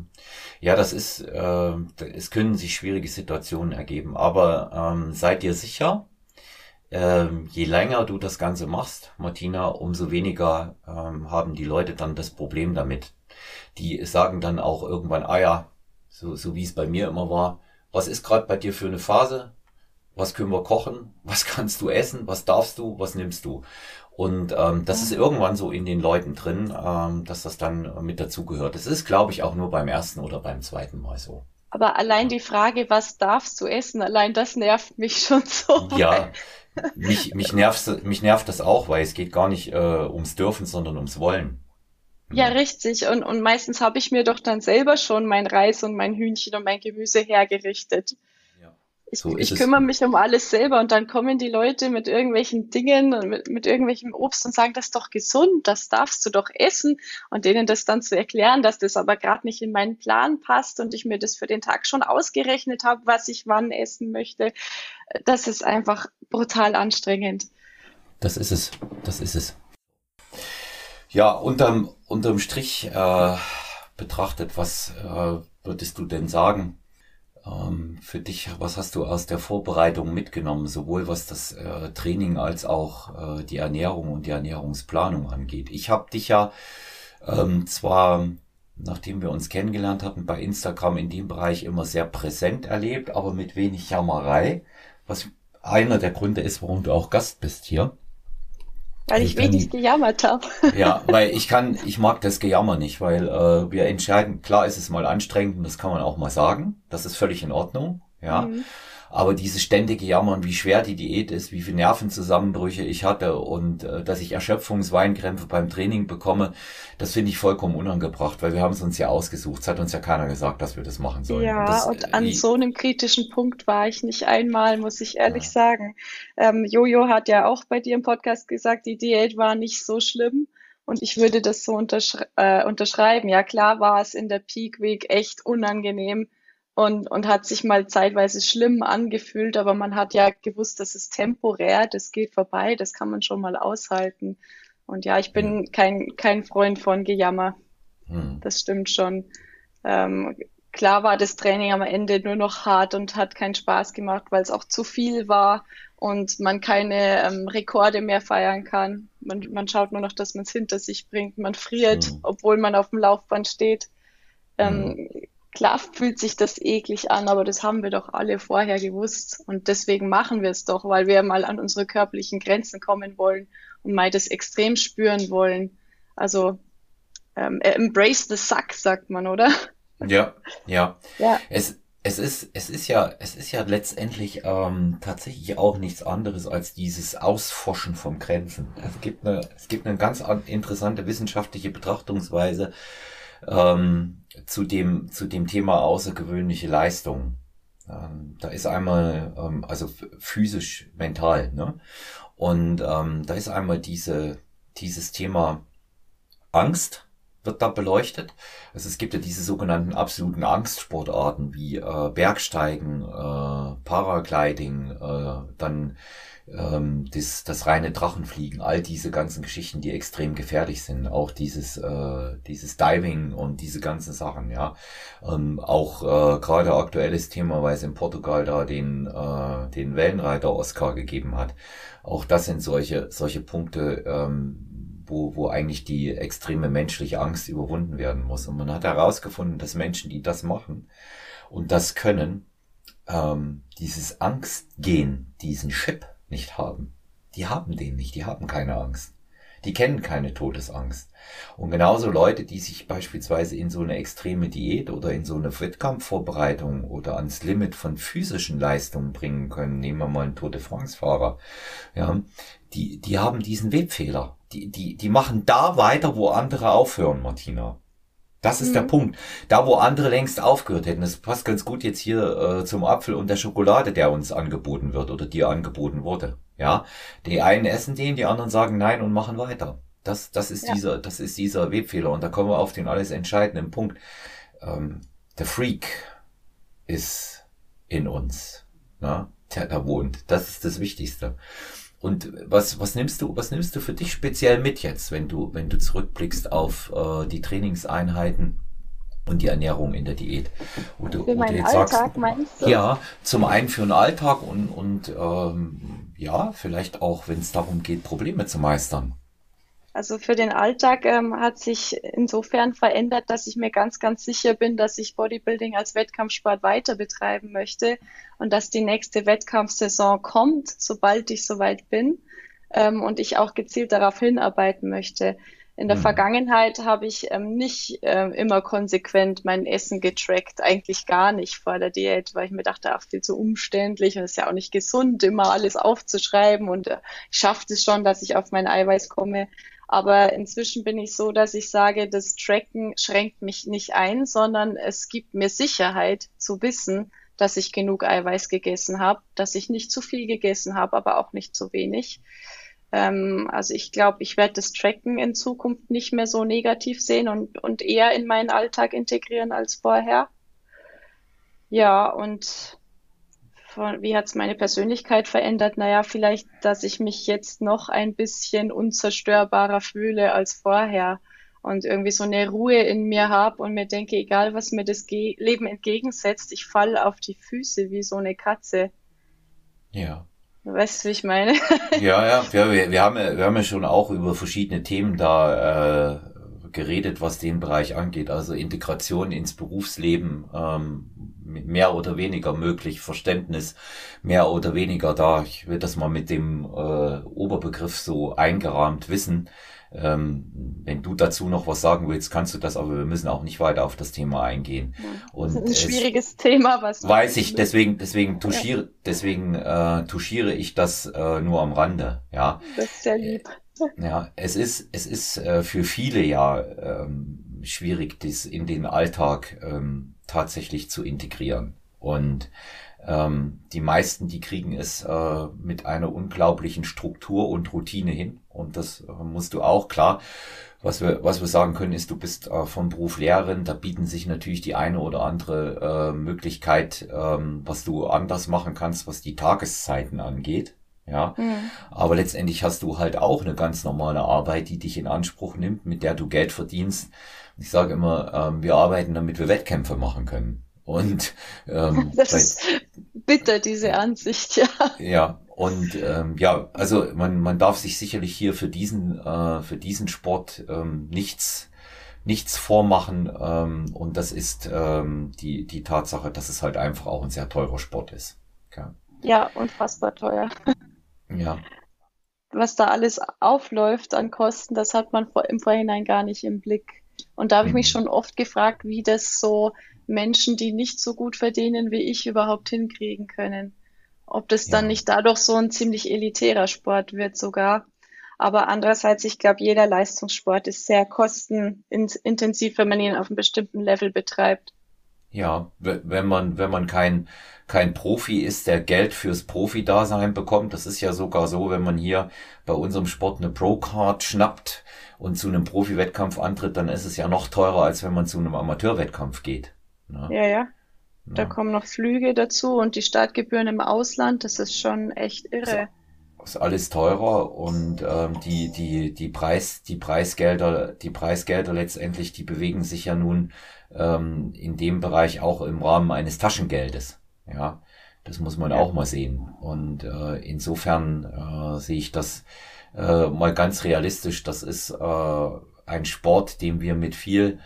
ja, das ist, äh, es können sich schwierige Situationen ergeben, aber ähm, seid ihr sicher, ähm, je länger du das Ganze machst, Martina, umso weniger ähm, haben die Leute dann das Problem damit. Die sagen dann auch irgendwann, ah ja, so, so wie es bei mir immer war, was ist gerade bei dir für eine Phase? Was können wir kochen? Was kannst du essen? Was darfst du? Was nimmst du? Und ähm, das ist irgendwann so in den Leuten drin, ähm, dass das dann mit dazugehört. Das ist, glaube ich, auch nur beim ersten oder beim zweiten Mal so.
Aber allein die Frage, was darfst du essen, allein das nervt mich schon so.
Ja, <laughs> mich, mich, nervt, mich nervt das auch, weil es geht gar nicht äh, ums Dürfen, sondern ums Wollen.
Ja, richtig. Und, und meistens habe ich mir doch dann selber schon mein Reis und mein Hühnchen und mein Gemüse hergerichtet. Ich, so ich kümmere mich um alles selber und dann kommen die Leute mit irgendwelchen Dingen und mit, mit irgendwelchem Obst und sagen, das ist doch gesund, das darfst du doch essen. Und denen das dann zu erklären, dass das aber gerade nicht in meinen Plan passt und ich mir das für den Tag schon ausgerechnet habe, was ich wann essen möchte, das ist einfach brutal anstrengend.
Das ist es, das ist es. Ja, unterm, unterm Strich äh, betrachtet, was äh, würdest du denn sagen? Ähm, für dich, was hast du aus der Vorbereitung mitgenommen, sowohl was das äh, Training als auch äh, die Ernährung und die Ernährungsplanung angeht? Ich habe dich ja ähm, zwar, nachdem wir uns kennengelernt hatten, bei Instagram in dem Bereich immer sehr präsent erlebt, aber mit wenig Jammerei, was einer der Gründe ist, warum du auch Gast bist hier.
Weil ich, ich wenig gejammert habe.
Ja, <laughs> weil ich kann, ich mag das Gejammer nicht, weil äh, wir entscheiden, klar ist es mal anstrengend und das kann man auch mal sagen. Das ist völlig in Ordnung. Ja. Mhm. Aber dieses ständige Jammern, wie schwer die Diät ist, wie viele Nervenzusammenbrüche ich hatte und äh, dass ich Erschöpfungsweinkrämpfe beim Training bekomme, das finde ich vollkommen unangebracht, weil wir haben es uns ja ausgesucht. Es hat uns ja keiner gesagt, dass wir das machen sollen.
Ja,
und, das,
und an äh, so einem kritischen Punkt war ich nicht einmal, muss ich ehrlich ja. sagen. Ähm, Jojo hat ja auch bei dir im Podcast gesagt, die Diät war nicht so schlimm. Und ich würde das so unterschre äh, unterschreiben. Ja, klar war es in der Peak Week echt unangenehm und, und hat sich mal zeitweise schlimm angefühlt, aber man hat ja gewusst, das ist temporär, das geht vorbei, das kann man schon mal aushalten. Und ja, ich bin kein, kein Freund von Gejammer. Hm. Das stimmt schon. Ähm, klar war das Training am Ende nur noch hart und hat keinen Spaß gemacht, weil es auch zu viel war und man keine ähm, Rekorde mehr feiern kann. Man, man schaut nur noch, dass man es hinter sich bringt. Man friert, hm. obwohl man auf dem Laufband steht. Ähm, hm Klar fühlt sich das eklig an, aber das haben wir doch alle vorher gewusst. Und deswegen machen wir es doch, weil wir mal an unsere körperlichen Grenzen kommen wollen und mal das extrem spüren wollen. Also ähm, embrace the suck, sagt man, oder?
Ja, ja. <laughs> ja. Es, es ist, es ist ja, es ist ja letztendlich ähm, tatsächlich auch nichts anderes als dieses Ausforschen von Grenzen. Es gibt eine, es gibt eine ganz interessante wissenschaftliche Betrachtungsweise ähm, zu dem, zu dem Thema außergewöhnliche Leistung. Ähm, da ist einmal, ähm, also physisch, mental, ne? Und ähm, da ist einmal diese, dieses Thema Angst wird da beleuchtet. Also es gibt ja diese sogenannten absoluten Angstsportarten wie äh, Bergsteigen, äh, Paragliding, äh, dann ähm, das, das reine Drachenfliegen, all diese ganzen Geschichten, die extrem gefährlich sind, auch dieses, äh, dieses Diving und diese ganzen Sachen, ja. Ähm, auch äh, gerade aktuelles Thema, weil es in Portugal da den, äh, den Wellenreiter Oscar gegeben hat. Auch das sind solche, solche Punkte, ähm, wo, wo eigentlich die extreme menschliche Angst überwunden werden muss. Und man hat herausgefunden, dass Menschen, die das machen und das können, ähm, dieses Angstgen, diesen Chip, nicht haben. Die haben den nicht, die haben keine Angst. Die kennen keine Todesangst. Und genauso Leute, die sich beispielsweise in so eine extreme Diät oder in so eine Wettkampfvorbereitung oder ans Limit von physischen Leistungen bringen können, nehmen wir mal einen Tote France-Fahrer, ja, die, die haben diesen Webfehler. Die, die, die machen da weiter, wo andere aufhören, Martina. Das ist mhm. der Punkt. Da, wo andere längst aufgehört hätten. Das passt ganz gut jetzt hier äh, zum Apfel und der Schokolade, der uns angeboten wird oder dir angeboten wurde. Ja, die einen essen den, die anderen sagen nein und machen weiter. Das, das ist ja. dieser, das ist dieser Webfehler. Und da kommen wir auf den alles entscheidenden Punkt. Ähm, der Freak ist in uns, ne? der da wohnt. Das ist das Wichtigste. Und was, was nimmst du, was nimmst du für dich speziell mit jetzt, wenn du, wenn du zurückblickst auf äh, die Trainingseinheiten und die Ernährung in der Diät?
Oder, für meinen Alltag sagst, meinst
du? Ja, zum einen für den Alltag und, und ähm, ja, vielleicht auch, wenn es darum geht, Probleme zu meistern.
Also für den Alltag ähm, hat sich insofern verändert, dass ich mir ganz, ganz sicher bin, dass ich Bodybuilding als Wettkampfsport weiter betreiben möchte und dass die nächste Wettkampfsaison kommt, sobald ich soweit bin ähm, und ich auch gezielt darauf hinarbeiten möchte. In der mhm. Vergangenheit habe ich ähm, nicht äh, immer konsequent mein Essen getrackt, eigentlich gar nicht vor der Diät, weil ich mir dachte, ach, viel zu umständlich und es ist ja auch nicht gesund, immer alles aufzuschreiben und äh, ich schaffe es schon, dass ich auf mein Eiweiß komme. Aber inzwischen bin ich so, dass ich sage, das Tracken schränkt mich nicht ein, sondern es gibt mir Sicherheit zu wissen, dass ich genug Eiweiß gegessen habe, dass ich nicht zu viel gegessen habe, aber auch nicht zu wenig. Ähm, also ich glaube, ich werde das Tracken in Zukunft nicht mehr so negativ sehen und, und eher in meinen Alltag integrieren als vorher. Ja, und von, wie hat es meine Persönlichkeit verändert? Naja, vielleicht, dass ich mich jetzt noch ein bisschen unzerstörbarer fühle als vorher und irgendwie so eine Ruhe in mir habe und mir denke, egal was mir das Ge Leben entgegensetzt, ich falle auf die Füße wie so eine Katze.
Ja.
Weißt du, wie ich meine? <laughs>
ja, ja, wir, wir, haben, wir haben ja schon auch über verschiedene Themen da äh, geredet, was den Bereich angeht. Also Integration ins Berufsleben, ähm, mehr oder weniger möglich, Verständnis mehr oder weniger da. Ich will das mal mit dem äh, Oberbegriff so eingerahmt wissen. Ähm, wenn du dazu noch was sagen willst, kannst du das, aber wir müssen auch nicht weiter auf das Thema eingehen. Ja,
Und das ist ein schwieriges Thema, was
weiß ich. Deswegen, deswegen touchiere, ja. deswegen äh, touchiere ich das äh, nur am Rande. Ja.
Das ist sehr lieb.
Ja, es ist, es ist äh, für viele ja ähm, schwierig, das in den Alltag ähm, tatsächlich zu integrieren. Und ähm, die meisten, die kriegen es äh, mit einer unglaublichen Struktur und Routine hin. Und das äh, musst du auch klar. Was wir, was wir sagen können, ist, du bist äh, vom Beruf Lehrerin, da bieten sich natürlich die eine oder andere äh, Möglichkeit, ähm, was du anders machen kannst, was die Tageszeiten angeht. Ja, mhm. aber letztendlich hast du halt auch eine ganz normale Arbeit, die dich in Anspruch nimmt, mit der du Geld verdienst. Ich sage immer, ähm, wir arbeiten, damit wir Wettkämpfe machen können. Und
ähm, <laughs> das ist bitter, diese Ansicht, ja.
Ja, und ähm, ja, also man, man darf sich sicherlich hier für diesen, äh, für diesen Sport ähm, nichts, nichts vormachen. Ähm, und das ist ähm, die, die Tatsache, dass es halt einfach auch ein sehr teurer Sport ist.
Okay. Ja, unfassbar teuer. <laughs>
Ja.
Was da alles aufläuft an Kosten, das hat man im Vorhinein gar nicht im Blick. Und da habe ich mich mhm. schon oft gefragt, wie das so Menschen, die nicht so gut verdienen wie ich, überhaupt hinkriegen können. Ob das dann nicht dadurch so ein ziemlich elitärer Sport wird sogar. Aber andererseits, ich glaube, jeder Leistungssport ist sehr kostenintensiv, wenn man ihn auf einem bestimmten Level betreibt.
Ja, wenn man, wenn man kein, kein Profi ist, der Geld fürs Profi-Dasein bekommt, das ist ja sogar so, wenn man hier bei unserem Sport eine Pro-Card schnappt und zu einem Profi-Wettkampf antritt, dann ist es ja noch teurer, als wenn man zu einem Amateur-Wettkampf geht.
Ne? Ja, ja. Da ja. kommen noch Flüge dazu und die Startgebühren im Ausland, das ist schon echt irre.
Ist alles teurer und ähm, die die die Preis die Preisgelder die Preisgelder letztendlich die bewegen sich ja nun ähm, in dem Bereich auch im Rahmen eines Taschengeldes. Ja, das muss man ja. auch mal sehen. Und äh, insofern äh, sehe ich das äh, mal ganz realistisch. Das ist äh, ein Sport, den wir mit viel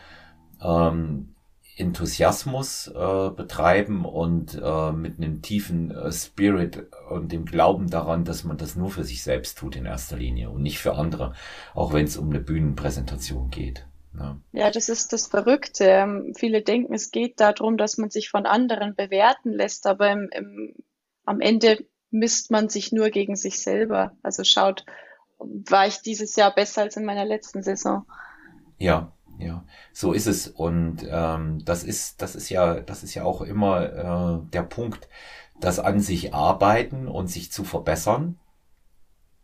ähm, Enthusiasmus äh, betreiben und äh, mit einem tiefen äh, Spirit und dem Glauben daran, dass man das nur für sich selbst tut in erster Linie und nicht für andere, auch wenn es um eine Bühnenpräsentation geht.
Ja. ja, das ist das Verrückte. Ähm, viele denken, es geht darum, dass man sich von anderen bewerten lässt, aber im, im, am Ende misst man sich nur gegen sich selber. Also schaut, war ich dieses Jahr besser als in meiner letzten Saison.
Ja, ja, so ist es. Und ähm, das ist, das ist ja, das ist ja auch immer äh, der Punkt, das an sich arbeiten und sich zu verbessern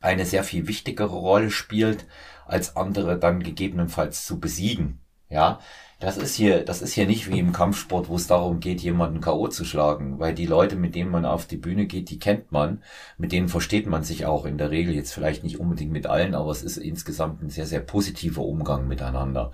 eine sehr viel wichtigere Rolle spielt, als andere dann gegebenenfalls zu besiegen. Ja, das ist hier, das ist hier nicht wie im Kampfsport, wo es darum geht, jemanden K.O. zu schlagen, weil die Leute, mit denen man auf die Bühne geht, die kennt man, mit denen versteht man sich auch in der Regel jetzt vielleicht nicht unbedingt mit allen, aber es ist insgesamt ein sehr, sehr positiver Umgang miteinander.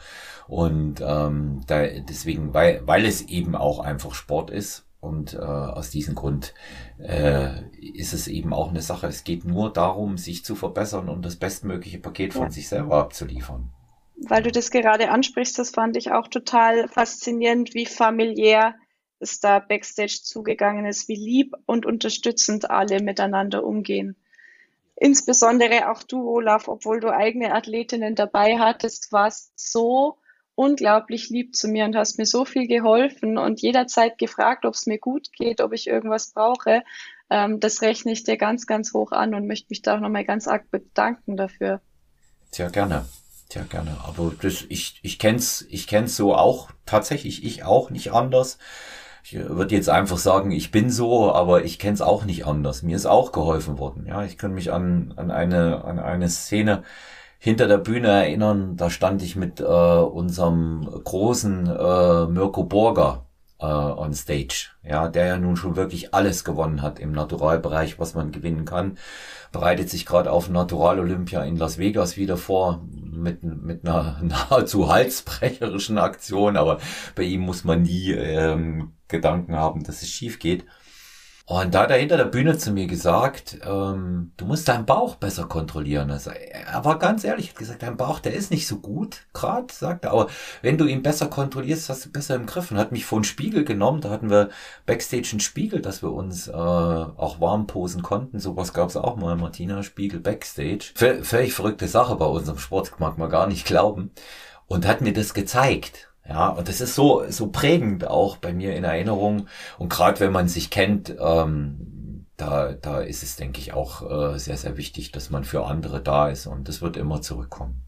Und ähm, da, deswegen, weil, weil es eben auch einfach Sport ist, und äh, aus diesem Grund äh, ist es eben auch eine Sache. Es geht nur darum, sich zu verbessern und das bestmögliche Paket von sich selber abzuliefern.
Weil du das gerade ansprichst, das fand ich auch total faszinierend, wie familiär es da backstage zugegangen ist, wie lieb und unterstützend alle miteinander umgehen. Insbesondere auch du, Olaf, obwohl du eigene Athletinnen dabei hattest, warst so unglaublich lieb zu mir und hast mir so viel geholfen und jederzeit gefragt, ob es mir gut geht, ob ich irgendwas brauche. Ähm, das rechne ich dir ganz, ganz hoch an und möchte mich da auch nochmal ganz arg bedanken dafür.
Sehr gerne. Sehr gerne. Aber das, ich, ich kenn's, ich kenn's so auch, tatsächlich, ich auch nicht anders. Ich würde jetzt einfach sagen, ich bin so, aber ich kenn's auch nicht anders. Mir ist auch geholfen worden. Ja, ich kann mich an, an eine, an eine Szene hinter der Bühne erinnern, da stand ich mit äh, unserem großen äh, Mirko Borger äh, on stage, ja, der ja nun schon wirklich alles gewonnen hat im Naturalbereich, was man gewinnen kann, bereitet sich gerade auf Natural Olympia in Las Vegas wieder vor mit mit einer <laughs> nahezu halsbrecherischen Aktion, aber bei ihm muss man nie ähm, Gedanken haben, dass es schief geht. Und da hat er hinter der Bühne zu mir gesagt, ähm, du musst deinen Bauch besser kontrollieren. Also, er war ganz ehrlich, hat gesagt, dein Bauch, der ist nicht so gut, gerade, sagt er, aber wenn du ihn besser kontrollierst, hast du besser im Griff. Und hat mich vor einen Spiegel genommen, da hatten wir Backstage einen Spiegel, dass wir uns äh, auch warm posen konnten. Sowas gab es auch mal, Martina Spiegel Backstage. V völlig verrückte Sache bei unserem Sport, mag man gar nicht glauben. Und hat mir das gezeigt. Ja, und das ist so, so prägend auch bei mir in Erinnerung. Und gerade wenn man sich kennt, ähm, da, da ist es, denke ich, auch äh, sehr, sehr wichtig, dass man für andere da ist. Und das wird immer zurückkommen.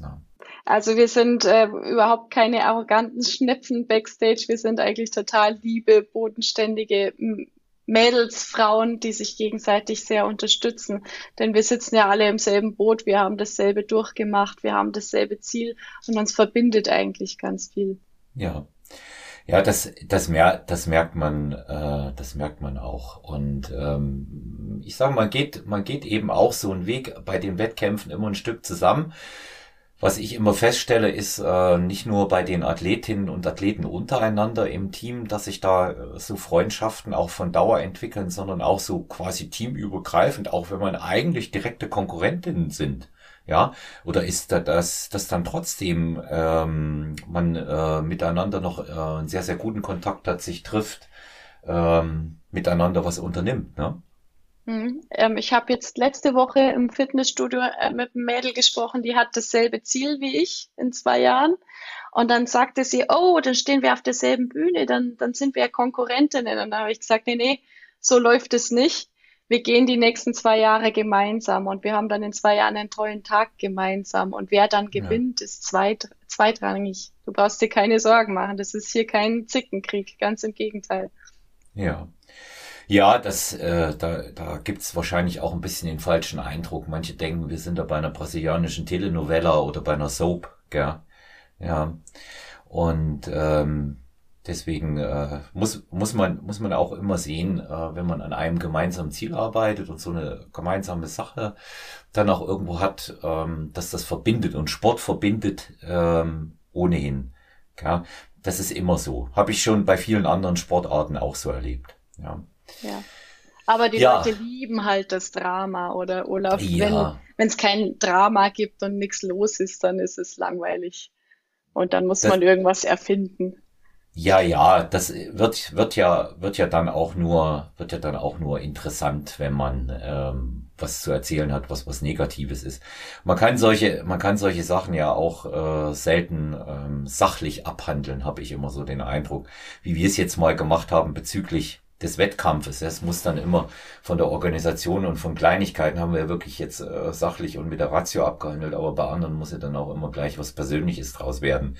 Ja. Also wir sind äh, überhaupt keine arroganten Schnepfen backstage. Wir sind eigentlich total liebe, bodenständige Mädels, Frauen, die sich gegenseitig sehr unterstützen. Denn wir sitzen ja alle im selben Boot, wir haben dasselbe durchgemacht, wir haben dasselbe Ziel und uns verbindet eigentlich ganz viel.
Ja. Ja, das, das, mer das merkt man, äh, das merkt man auch. Und ähm, ich sage, man geht, man geht eben auch so einen Weg bei den Wettkämpfen immer ein Stück zusammen. Was ich immer feststelle, ist äh, nicht nur bei den Athletinnen und Athleten untereinander im Team, dass sich da äh, so Freundschaften auch von Dauer entwickeln, sondern auch so quasi teamübergreifend, auch wenn man eigentlich direkte Konkurrentinnen sind. Ja, oder ist da das, das dann trotzdem ähm, man äh, miteinander noch äh, einen sehr, sehr guten Kontakt hat, sich trifft, ähm, miteinander was unternimmt, ne?
Mhm. Ähm, ich habe jetzt letzte Woche im Fitnessstudio äh, mit einem Mädel gesprochen, die hat dasselbe Ziel wie ich in zwei Jahren. Und dann sagte sie, oh, dann stehen wir auf derselben Bühne, dann, dann sind wir ja Konkurrentinnen. Und dann habe ich gesagt, nee, nee, so läuft es nicht. Wir gehen die nächsten zwei Jahre gemeinsam und wir haben dann in zwei Jahren einen tollen Tag gemeinsam. Und wer dann gewinnt, ja. ist zweit, zweitrangig. Du brauchst dir keine Sorgen machen. Das ist hier kein Zickenkrieg, ganz im Gegenteil.
Ja. Ja, das, äh, da, da gibt's wahrscheinlich auch ein bisschen den falschen Eindruck. Manche denken, wir sind da bei einer brasilianischen Telenovela oder bei einer Soap, gell? Ja. Und ähm, deswegen äh, muss, muss, man, muss man auch immer sehen, äh, wenn man an einem gemeinsamen Ziel arbeitet und so eine gemeinsame Sache dann auch irgendwo hat, ähm, dass das verbindet und Sport verbindet ähm, ohnehin. Ja, das ist immer so. Habe ich schon bei vielen anderen Sportarten auch so erlebt. Ja.
Ja. Aber die ja. Leute lieben halt das Drama, oder Olaf? Ja. Wenn es kein Drama gibt und nichts los ist, dann ist es langweilig. Und dann muss das, man irgendwas erfinden.
Ja, ja, das wird, wird ja, wird ja dann auch nur, wird ja dann auch nur interessant, wenn man ähm, was zu erzählen hat, was was Negatives ist. Man kann solche, man kann solche Sachen ja auch äh, selten ähm, sachlich abhandeln, habe ich immer so den Eindruck, wie wir es jetzt mal gemacht haben bezüglich des Wettkampfes. Es muss dann immer von der Organisation und von Kleinigkeiten haben wir ja wirklich jetzt äh, sachlich und mit der Ratio abgehandelt, aber bei anderen muss ja dann auch immer gleich was Persönliches draus werden.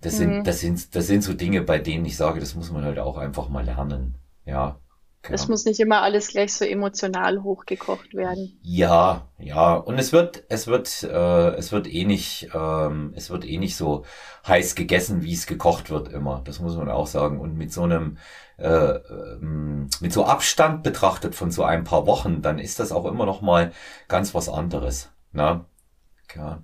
Das sind, mhm. das sind, das sind so Dinge, bei denen ich sage, das muss man halt auch einfach mal lernen. Ja.
Genau. Es muss nicht immer alles gleich so emotional hochgekocht werden.
Ja, ja. Und es wird, es wird, äh, es wird eh nicht, ähm, es wird eh nicht so heiß gegessen, wie es gekocht wird immer. Das muss man auch sagen. Und mit so einem, äh, ähm, mit so Abstand betrachtet von so ein paar Wochen, dann ist das auch immer noch mal ganz was anderes. Na? Ja.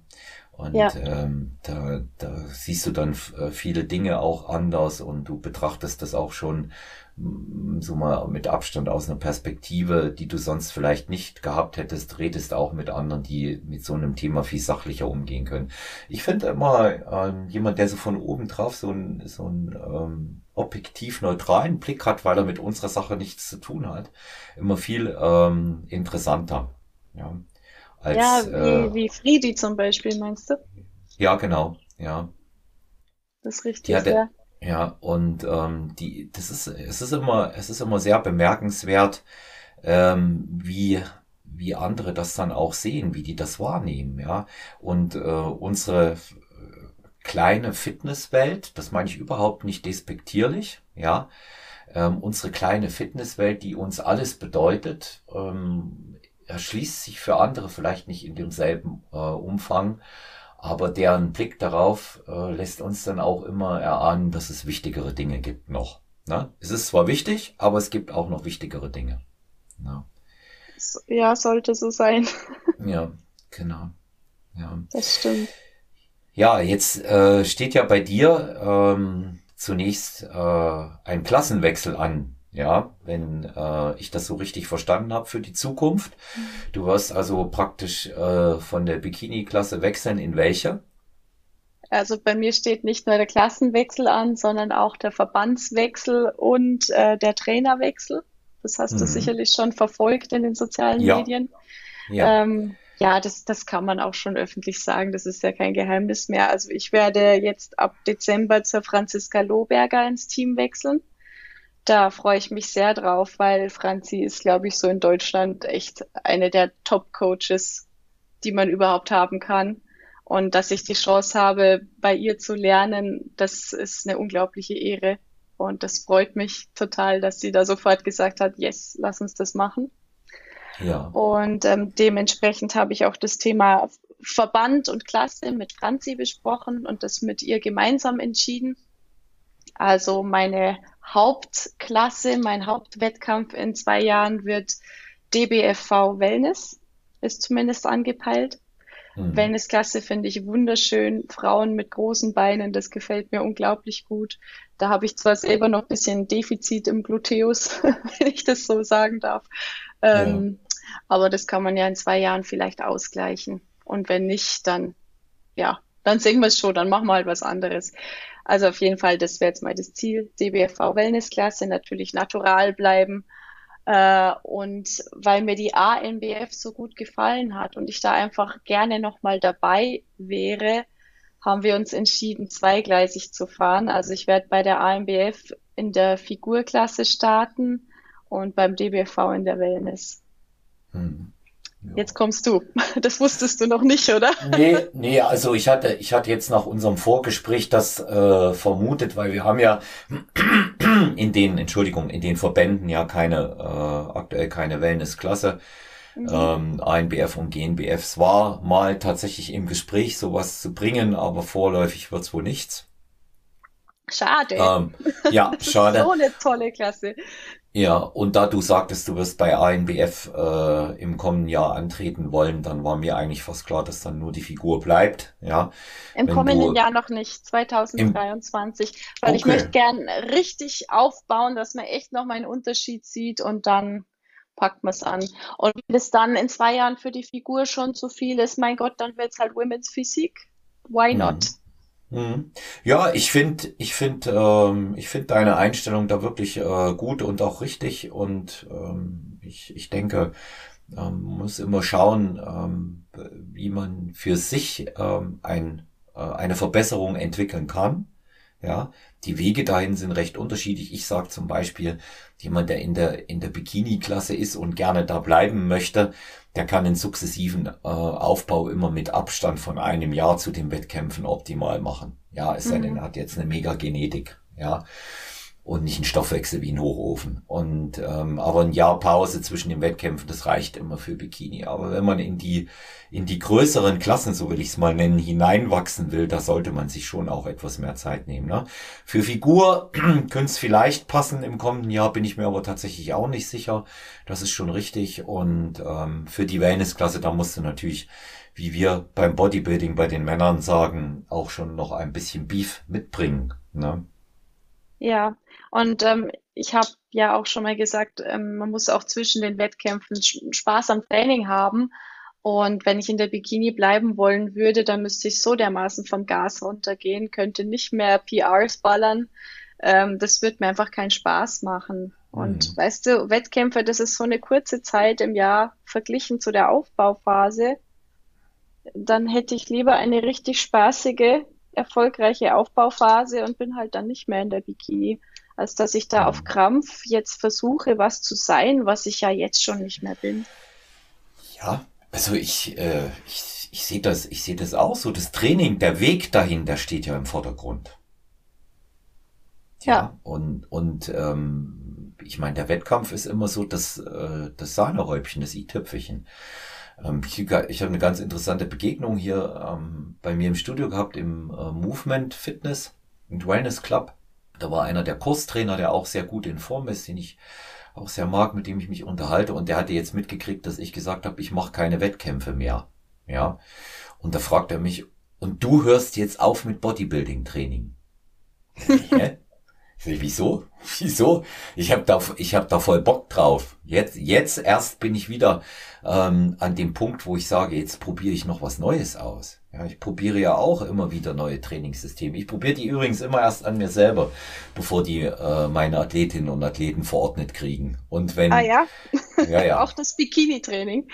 Und ja. ähm, da, da siehst du dann äh, viele Dinge auch anders und du betrachtest das auch schon so mal mit Abstand aus einer Perspektive, die du sonst vielleicht nicht gehabt hättest, redest auch mit anderen, die mit so einem Thema viel sachlicher umgehen können. Ich finde immer ähm, jemand, der so von oben drauf so ein so ein ähm, objektiv neutralen Blick hat, weil er mit unserer Sache nichts zu tun hat, immer viel ähm, interessanter. Ja,
als, ja wie, äh, wie Friedi zum Beispiel, meinst du?
Ja, genau, ja.
Das ist richtig, ja. Der,
ja, und ähm, die, das ist, es ist immer, es ist immer sehr bemerkenswert, ähm, wie wie andere das dann auch sehen, wie die das wahrnehmen, ja. Und äh, unsere kleine Fitnesswelt, das meine ich überhaupt nicht despektierlich, ja. Ähm, unsere kleine Fitnesswelt, die uns alles bedeutet, ähm, erschließt sich für andere vielleicht nicht in demselben äh, Umfang. Aber deren Blick darauf äh, lässt uns dann auch immer erahnen, dass es wichtigere Dinge gibt noch. Ne? Es ist zwar wichtig, aber es gibt auch noch wichtigere Dinge.
Ne? Ja, sollte so sein. <laughs>
ja, genau.
Ja. Das stimmt.
Ja, jetzt äh, steht ja bei dir ähm, zunächst äh, ein Klassenwechsel an ja, wenn äh, ich das so richtig verstanden habe für die Zukunft. Du wirst also praktisch äh, von der Bikini-Klasse wechseln in welche?
Also bei mir steht nicht nur der Klassenwechsel an, sondern auch der Verbandswechsel und äh, der Trainerwechsel. Das hast mhm. du sicherlich schon verfolgt in den sozialen ja. Medien. Ja. Ähm, ja, das, das kann man auch schon öffentlich sagen. Das ist ja kein Geheimnis mehr. Also ich werde jetzt ab Dezember zur Franziska Lohberger ins Team wechseln. Da freue ich mich sehr drauf, weil Franzi ist, glaube ich, so in Deutschland echt eine der Top-Coaches, die man überhaupt haben kann. Und dass ich die Chance habe, bei ihr zu lernen, das ist eine unglaubliche Ehre. Und das freut mich total, dass sie da sofort gesagt hat, yes, lass uns das machen. Ja. Und ähm, dementsprechend habe ich auch das Thema Verband und Klasse mit Franzi besprochen und das mit ihr gemeinsam entschieden. Also meine Hauptklasse, mein Hauptwettkampf in zwei Jahren wird DBFV Wellness, ist zumindest angepeilt. Mhm. Wellnessklasse finde ich wunderschön. Frauen mit großen Beinen, das gefällt mir unglaublich gut. Da habe ich zwar selber noch ein bisschen Defizit im Gluteus, <laughs> wenn ich das so sagen darf. Ähm, ja. Aber das kann man ja in zwei Jahren vielleicht ausgleichen. Und wenn nicht, dann, ja, dann sehen wir es schon, dann machen wir halt was anderes. Also auf jeden Fall, das wäre jetzt mal das Ziel. DBFV Wellnessklasse, natürlich natural bleiben. Äh, und weil mir die ANBF so gut gefallen hat und ich da einfach gerne nochmal dabei wäre, haben wir uns entschieden, zweigleisig zu fahren. Also ich werde bei der ANBF in der Figurklasse starten und beim DBFV in der Wellness. Hm. Jetzt kommst du. <laughs> Das wusstest du noch nicht, oder?
Nee, <laughs> nee, also ich hatte, ich hatte jetzt nach unserem Vorgespräch das äh, vermutet, weil wir haben ja <clears throat> in den, Entschuldigung, in den Verbänden ja keine, äh, aktuell keine Wellnessklasse. Mhm. Ähm, ANBF und GNBF. Es war mal tatsächlich im Gespräch, sowas zu bringen, aber vorläufig wird's wohl nichts.
Schade. Ähm,
ja, <laughs> schade.
so eine tolle Klasse.
Ja, und da du sagtest, du wirst bei ANBF äh, im kommenden Jahr antreten wollen, dann war mir eigentlich fast klar, dass dann nur die Figur bleibt. Ja.
Im Wenn kommenden Jahr noch nicht, 2023, im, weil okay. ich möchte gern richtig aufbauen, dass man echt noch mal einen Unterschied sieht und dann packt man es an. Und wenn es dann in zwei Jahren für die Figur schon zu viel ist, mein Gott, dann wird es halt Women's Physik. Why not? Mhm.
Mhm. Ja, ich finde, ich finde, ähm, ich finde deine Einstellung da wirklich äh, gut und auch richtig und ähm, ich, ich denke, ähm, muss immer schauen, ähm, wie man für sich ähm, ein, äh, eine Verbesserung entwickeln kann. Ja, die Wege dahin sind recht unterschiedlich. Ich sage zum Beispiel, jemand, der in der in der Bikini-Klasse ist und gerne da bleiben möchte, der kann den sukzessiven äh, Aufbau immer mit Abstand von einem Jahr zu den Wettkämpfen optimal machen. Ja, es sei denn, mhm. er hat jetzt eine mega Genetik. Ja. Und nicht ein Stoffwechsel wie ein Hochofen. Und ähm, aber ein Jahr Pause zwischen den Wettkämpfen, das reicht immer für Bikini. Aber wenn man in die in die größeren Klassen, so will ich es mal nennen, hineinwachsen will, da sollte man sich schon auch etwas mehr Zeit nehmen. Ne? Für Figur <clears throat> könnte es vielleicht passen im kommenden Jahr, bin ich mir aber tatsächlich auch nicht sicher. Das ist schon richtig. Und ähm, für die Wellnessklasse, da musst du natürlich wie wir beim Bodybuilding bei den Männern sagen, auch schon noch ein bisschen Beef mitbringen. Ne?
Ja, und ähm, ich habe ja auch schon mal gesagt, ähm, man muss auch zwischen den Wettkämpfen Spaß am Training haben. Und wenn ich in der Bikini bleiben wollen würde, dann müsste ich so dermaßen vom Gas runtergehen, könnte nicht mehr PRs ballern. Ähm, das wird mir einfach keinen Spaß machen. Und mhm. weißt du, Wettkämpfe, das ist so eine kurze Zeit im Jahr verglichen zu der Aufbauphase. Dann hätte ich lieber eine richtig spaßige erfolgreiche Aufbauphase und bin halt dann nicht mehr in der Bikini, als dass ich da auf mhm. Krampf jetzt versuche, was zu sein, was ich ja jetzt schon nicht mehr bin.
Ja, also ich, äh, ich, ich sehe das, ich sehe das auch so. Das Training, der Weg dahin, der steht ja im Vordergrund. Ja. ja. Und, und ähm, ich meine, der Wettkampf ist immer so das, äh, das Sahneräubchen, das i-Tüpfelchen. Ähm, ich, ich habe eine ganz interessante Begegnung hier ähm, bei mir im Studio gehabt im äh, Movement Fitness und Wellness Club. Da war einer der Kurstrainer, der auch sehr gut in Form ist, den ich auch sehr mag, mit dem ich mich unterhalte. Und der hatte jetzt mitgekriegt, dass ich gesagt habe, ich mache keine Wettkämpfe mehr. Ja. Und da fragt er mich, und du hörst jetzt auf mit Bodybuilding-Training? Hä? Wieso? <laughs> Wieso? Ich habe da, ich hab da voll Bock drauf. Jetzt, jetzt erst bin ich wieder ähm, an dem Punkt, wo ich sage, jetzt probiere ich noch was Neues aus. Ja, ich probiere ja auch immer wieder neue Trainingssysteme. Ich probiere die übrigens immer erst an mir selber, bevor die äh, meine Athletinnen und Athleten verordnet kriegen. Und wenn
ah ja,
ja, ja. <laughs>
auch das Bikini-Training.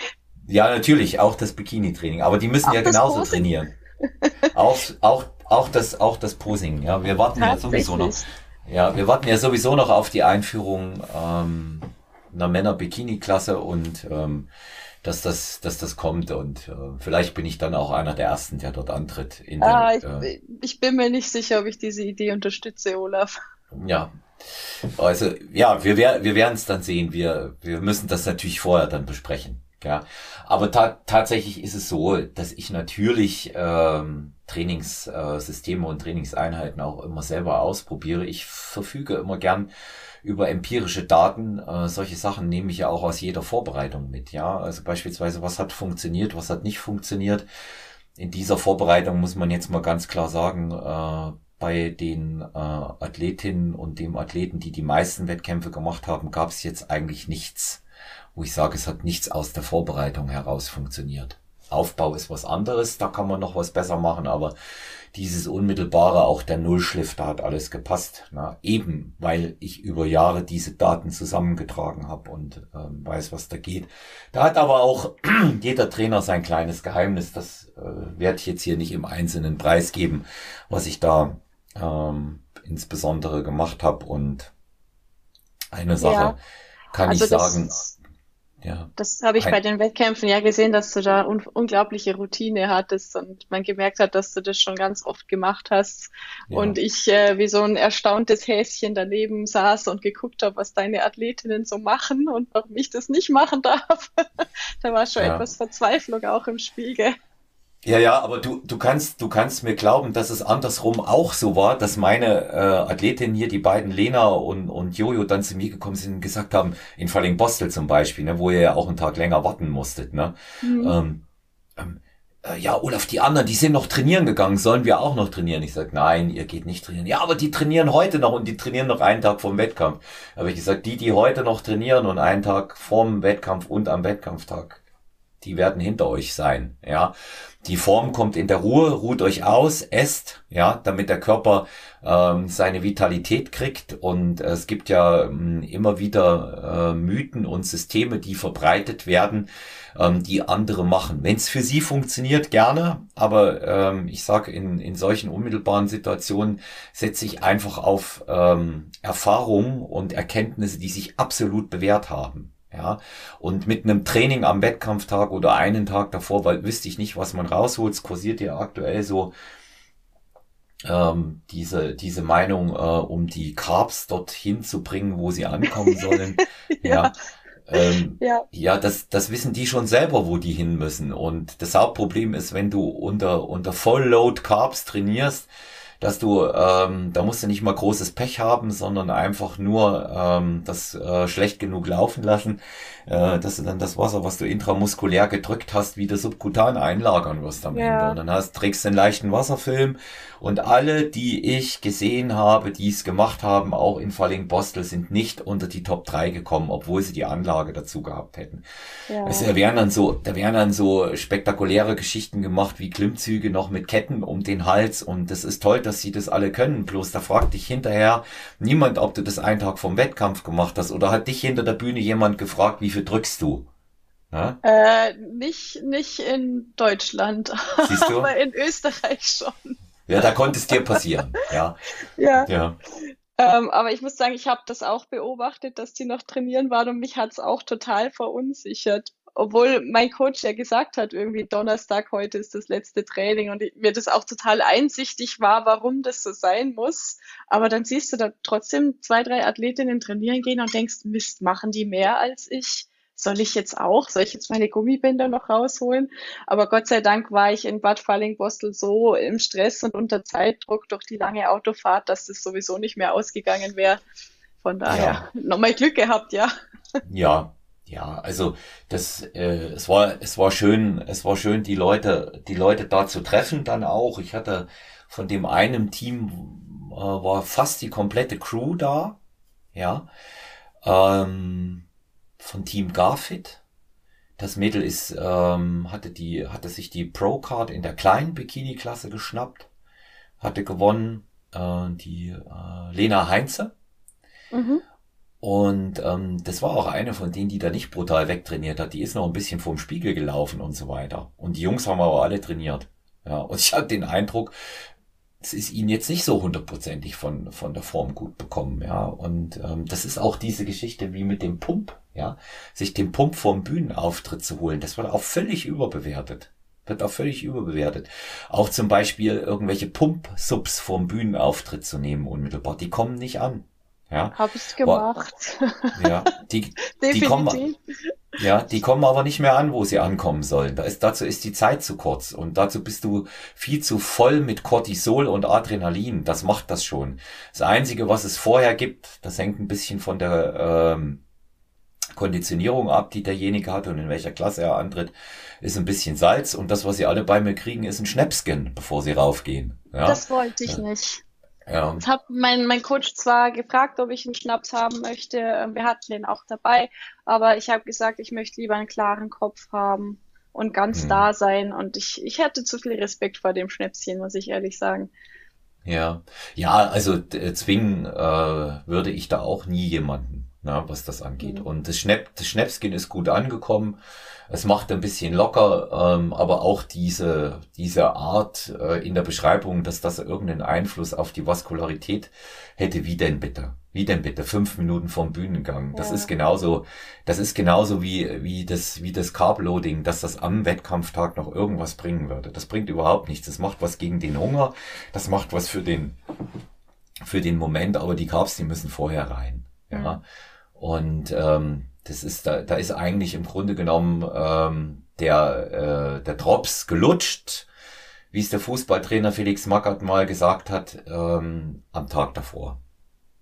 Ja, natürlich auch das Bikini-Training. Aber die müssen auch ja genauso trainieren. auch, auch, auch das, auch das Posing. Ja, wir warten ja sowieso noch. Ja, wir warten ja sowieso noch auf die Einführung ähm, einer Männer-Bikini-Klasse und ähm, dass das, dass das kommt und äh, vielleicht bin ich dann auch einer der ersten, der dort antritt.
In der, ah, ich, äh, ich bin mir nicht sicher, ob ich diese Idee unterstütze, Olaf.
Ja, also ja, wir, wir werden es dann sehen. Wir, wir müssen das natürlich vorher dann besprechen. Ja, aber ta tatsächlich ist es so, dass ich natürlich ähm, Trainingssysteme äh, und Trainingseinheiten auch immer selber ausprobiere. Ich verfüge immer gern über empirische Daten. Äh, solche Sachen nehme ich ja auch aus jeder Vorbereitung mit. Ja, also beispielsweise, was hat funktioniert, was hat nicht funktioniert. In dieser Vorbereitung muss man jetzt mal ganz klar sagen, äh, bei den äh, Athletinnen und dem Athleten, die die meisten Wettkämpfe gemacht haben, gab es jetzt eigentlich nichts wo ich sage, es hat nichts aus der Vorbereitung heraus funktioniert. Aufbau ist was anderes, da kann man noch was besser machen, aber dieses unmittelbare, auch der Nullschliff, da hat alles gepasst. Na, eben, weil ich über Jahre diese Daten zusammengetragen habe und ähm, weiß, was da geht. Da hat aber auch <clears throat> jeder Trainer sein kleines Geheimnis. Das äh, werde ich jetzt hier nicht im Einzelnen preisgeben, was ich da ähm, insbesondere gemacht habe. Und eine Sache ja, kann also ich sagen.
Ja. Das habe ich bei den Wettkämpfen ja gesehen, dass du da un unglaubliche Routine hattest und man gemerkt hat, dass du das schon ganz oft gemacht hast. Ja. Und ich äh, wie so ein erstauntes Häschen daneben saß und geguckt habe, was deine Athletinnen so machen und warum ich das nicht machen darf. <laughs> da war schon ja. etwas Verzweiflung auch im Spiegel.
Ja, ja, aber du, du kannst, du kannst mir glauben, dass es andersrum auch so war, dass meine äh, Athletinnen hier, die beiden Lena und, und Jojo, dann zu mir gekommen sind und gesagt haben, in Falling Bostel zum Beispiel, ne, wo ihr ja auch einen Tag länger warten musstet, ne? Mhm. Ähm, ähm, äh, ja, Olaf, die anderen, die sind noch trainieren gegangen, sollen wir auch noch trainieren? Ich sag, nein, ihr geht nicht trainieren. Ja, aber die trainieren heute noch und die trainieren noch einen Tag vorm Wettkampf. Aber ich gesagt, die, die heute noch trainieren und einen Tag vorm Wettkampf und am Wettkampftag, die werden hinter euch sein, ja. Die Form kommt in der Ruhe, ruht euch aus, esst, ja, damit der Körper ähm, seine Vitalität kriegt. Und äh, es gibt ja ähm, immer wieder äh, Mythen und Systeme, die verbreitet werden, ähm, die andere machen. Wenn es für sie funktioniert, gerne. Aber ähm, ich sage, in, in solchen unmittelbaren Situationen setze ich einfach auf ähm, Erfahrungen und Erkenntnisse, die sich absolut bewährt haben. Ja, und mit einem Training am Wettkampftag oder einen Tag davor, weil wüsste ich nicht, was man rausholt. Es kursiert ja aktuell so ähm, diese, diese Meinung, äh, um die Carbs dorthin zu bringen, wo sie ankommen <laughs> sollen. ja. ja. Ähm, ja. ja, das, das wissen die schon selber, wo die hin müssen. Und das Hauptproblem ist, wenn du unter, unter Vollload Carbs trainierst, dass du, ähm, da musst du nicht mal großes Pech haben, sondern einfach nur ähm, das äh, schlecht genug laufen lassen, äh, dass du dann das Wasser, was du intramuskulär gedrückt hast, wieder subkutan einlagern wirst am ja. Ende. Und dann hast, trägst du einen leichten Wasserfilm und alle, die ich gesehen habe, die es gemacht haben, auch in Falling Bostel, sind nicht unter die Top 3 gekommen, obwohl sie die Anlage dazu gehabt hätten. Ja. Also, da wären dann so, da wären dann so spektakuläre Geschichten gemacht, wie Klimmzüge noch mit Ketten um den Hals und das ist toll, dass sie das alle können. Bloß da fragt dich hinterher niemand, ob du das einen Tag vom Wettkampf gemacht hast oder hat dich hinter der Bühne jemand gefragt, wie viel drückst du?
Äh, nicht, nicht in Deutschland, Siehst du? <laughs> aber in Österreich schon.
Ja, da konnte es dir passieren. Ja.
ja. ja. Ähm, aber ich muss sagen, ich habe das auch beobachtet, dass die noch trainieren waren und mich hat es auch total verunsichert. Obwohl mein Coach ja gesagt hat, irgendwie Donnerstag, heute ist das letzte Training und mir das auch total einsichtig war, warum das so sein muss. Aber dann siehst du da trotzdem zwei, drei Athletinnen trainieren gehen und denkst, Mist, machen die mehr als ich? soll ich jetzt auch, soll ich jetzt meine Gummibänder noch rausholen? Aber Gott sei Dank war ich in Bad Falling-Bostel so im Stress und unter Zeitdruck durch die lange Autofahrt, dass das sowieso nicht mehr ausgegangen wäre. Von daher ja. nochmal Glück gehabt, ja.
Ja, ja, also das, äh, es war, es war schön, es war schön, die Leute, die Leute da zu treffen dann auch. Ich hatte von dem einen Team äh, war fast die komplette Crew da, ja. Ähm, von Team Garfit. Das Mädel ist, ähm, hatte die, hatte sich die Pro-Card in der kleinen Bikini-Klasse geschnappt, hatte gewonnen äh, die äh, Lena Heinze. Mhm. Und ähm, das war auch eine von denen, die da nicht brutal wegtrainiert hat. Die ist noch ein bisschen vorm Spiegel gelaufen und so weiter. Und die Jungs haben aber alle trainiert. Ja, und <laughs> ich hatte den Eindruck, es ist ihnen jetzt nicht so hundertprozentig von, von der Form gut bekommen, ja. Und ähm, das ist auch diese Geschichte wie mit dem Pump, ja. Sich den Pump vom Bühnenauftritt zu holen, das wird auch völlig überbewertet. Wird auch völlig überbewertet. Auch zum Beispiel irgendwelche Pump-Subs vom Bühnenauftritt zu nehmen unmittelbar, die kommen nicht an. Ja.
Hab ich gemacht.
Ja, die, <laughs> die kommen, ja, die kommen aber nicht mehr an, wo sie ankommen sollen. Da ist, dazu ist die Zeit zu kurz und dazu bist du viel zu voll mit Cortisol und Adrenalin. Das macht das schon. Das Einzige, was es vorher gibt, das hängt ein bisschen von der ähm, Konditionierung ab, die derjenige hat und in welcher Klasse er antritt, ist ein bisschen Salz und das, was sie alle bei mir kriegen, ist ein Schnäpskin, bevor sie raufgehen. Ja?
Das wollte ich ja. nicht. Ja. Ich habe mein, mein Coach zwar gefragt, ob ich einen Schnaps haben möchte. Ähm, wir hatten den auch dabei, aber ich habe gesagt, ich möchte lieber einen klaren Kopf haben und ganz hm. da sein. Und ich, ich hatte zu viel Respekt vor dem Schnäpschen, muss ich ehrlich sagen.
Ja, ja, also äh, zwingen äh, würde ich da auch nie jemanden, na, was das angeht. Mhm. Und das, Schnäpp, das Schnäpskin ist gut angekommen. Es macht ein bisschen locker, ähm, aber auch diese, diese Art äh, in der Beschreibung, dass das irgendeinen Einfluss auf die Vaskularität hätte, wie denn bitte? Wie denn bitte? Fünf Minuten vom Bühnengang. Das ja. ist genauso, das ist genauso wie, wie das, wie das Carb-Loading, dass das am Wettkampftag noch irgendwas bringen würde. Das bringt überhaupt nichts. Das macht was gegen den Hunger. Das macht was für den, für den Moment, aber die Carbs, die müssen vorher rein. Ja. Mhm. Und ähm, das ist, da, da ist eigentlich im Grunde genommen ähm, der, äh, der Drops gelutscht, wie es der Fußballtrainer Felix Magath mal gesagt hat, ähm, am Tag davor.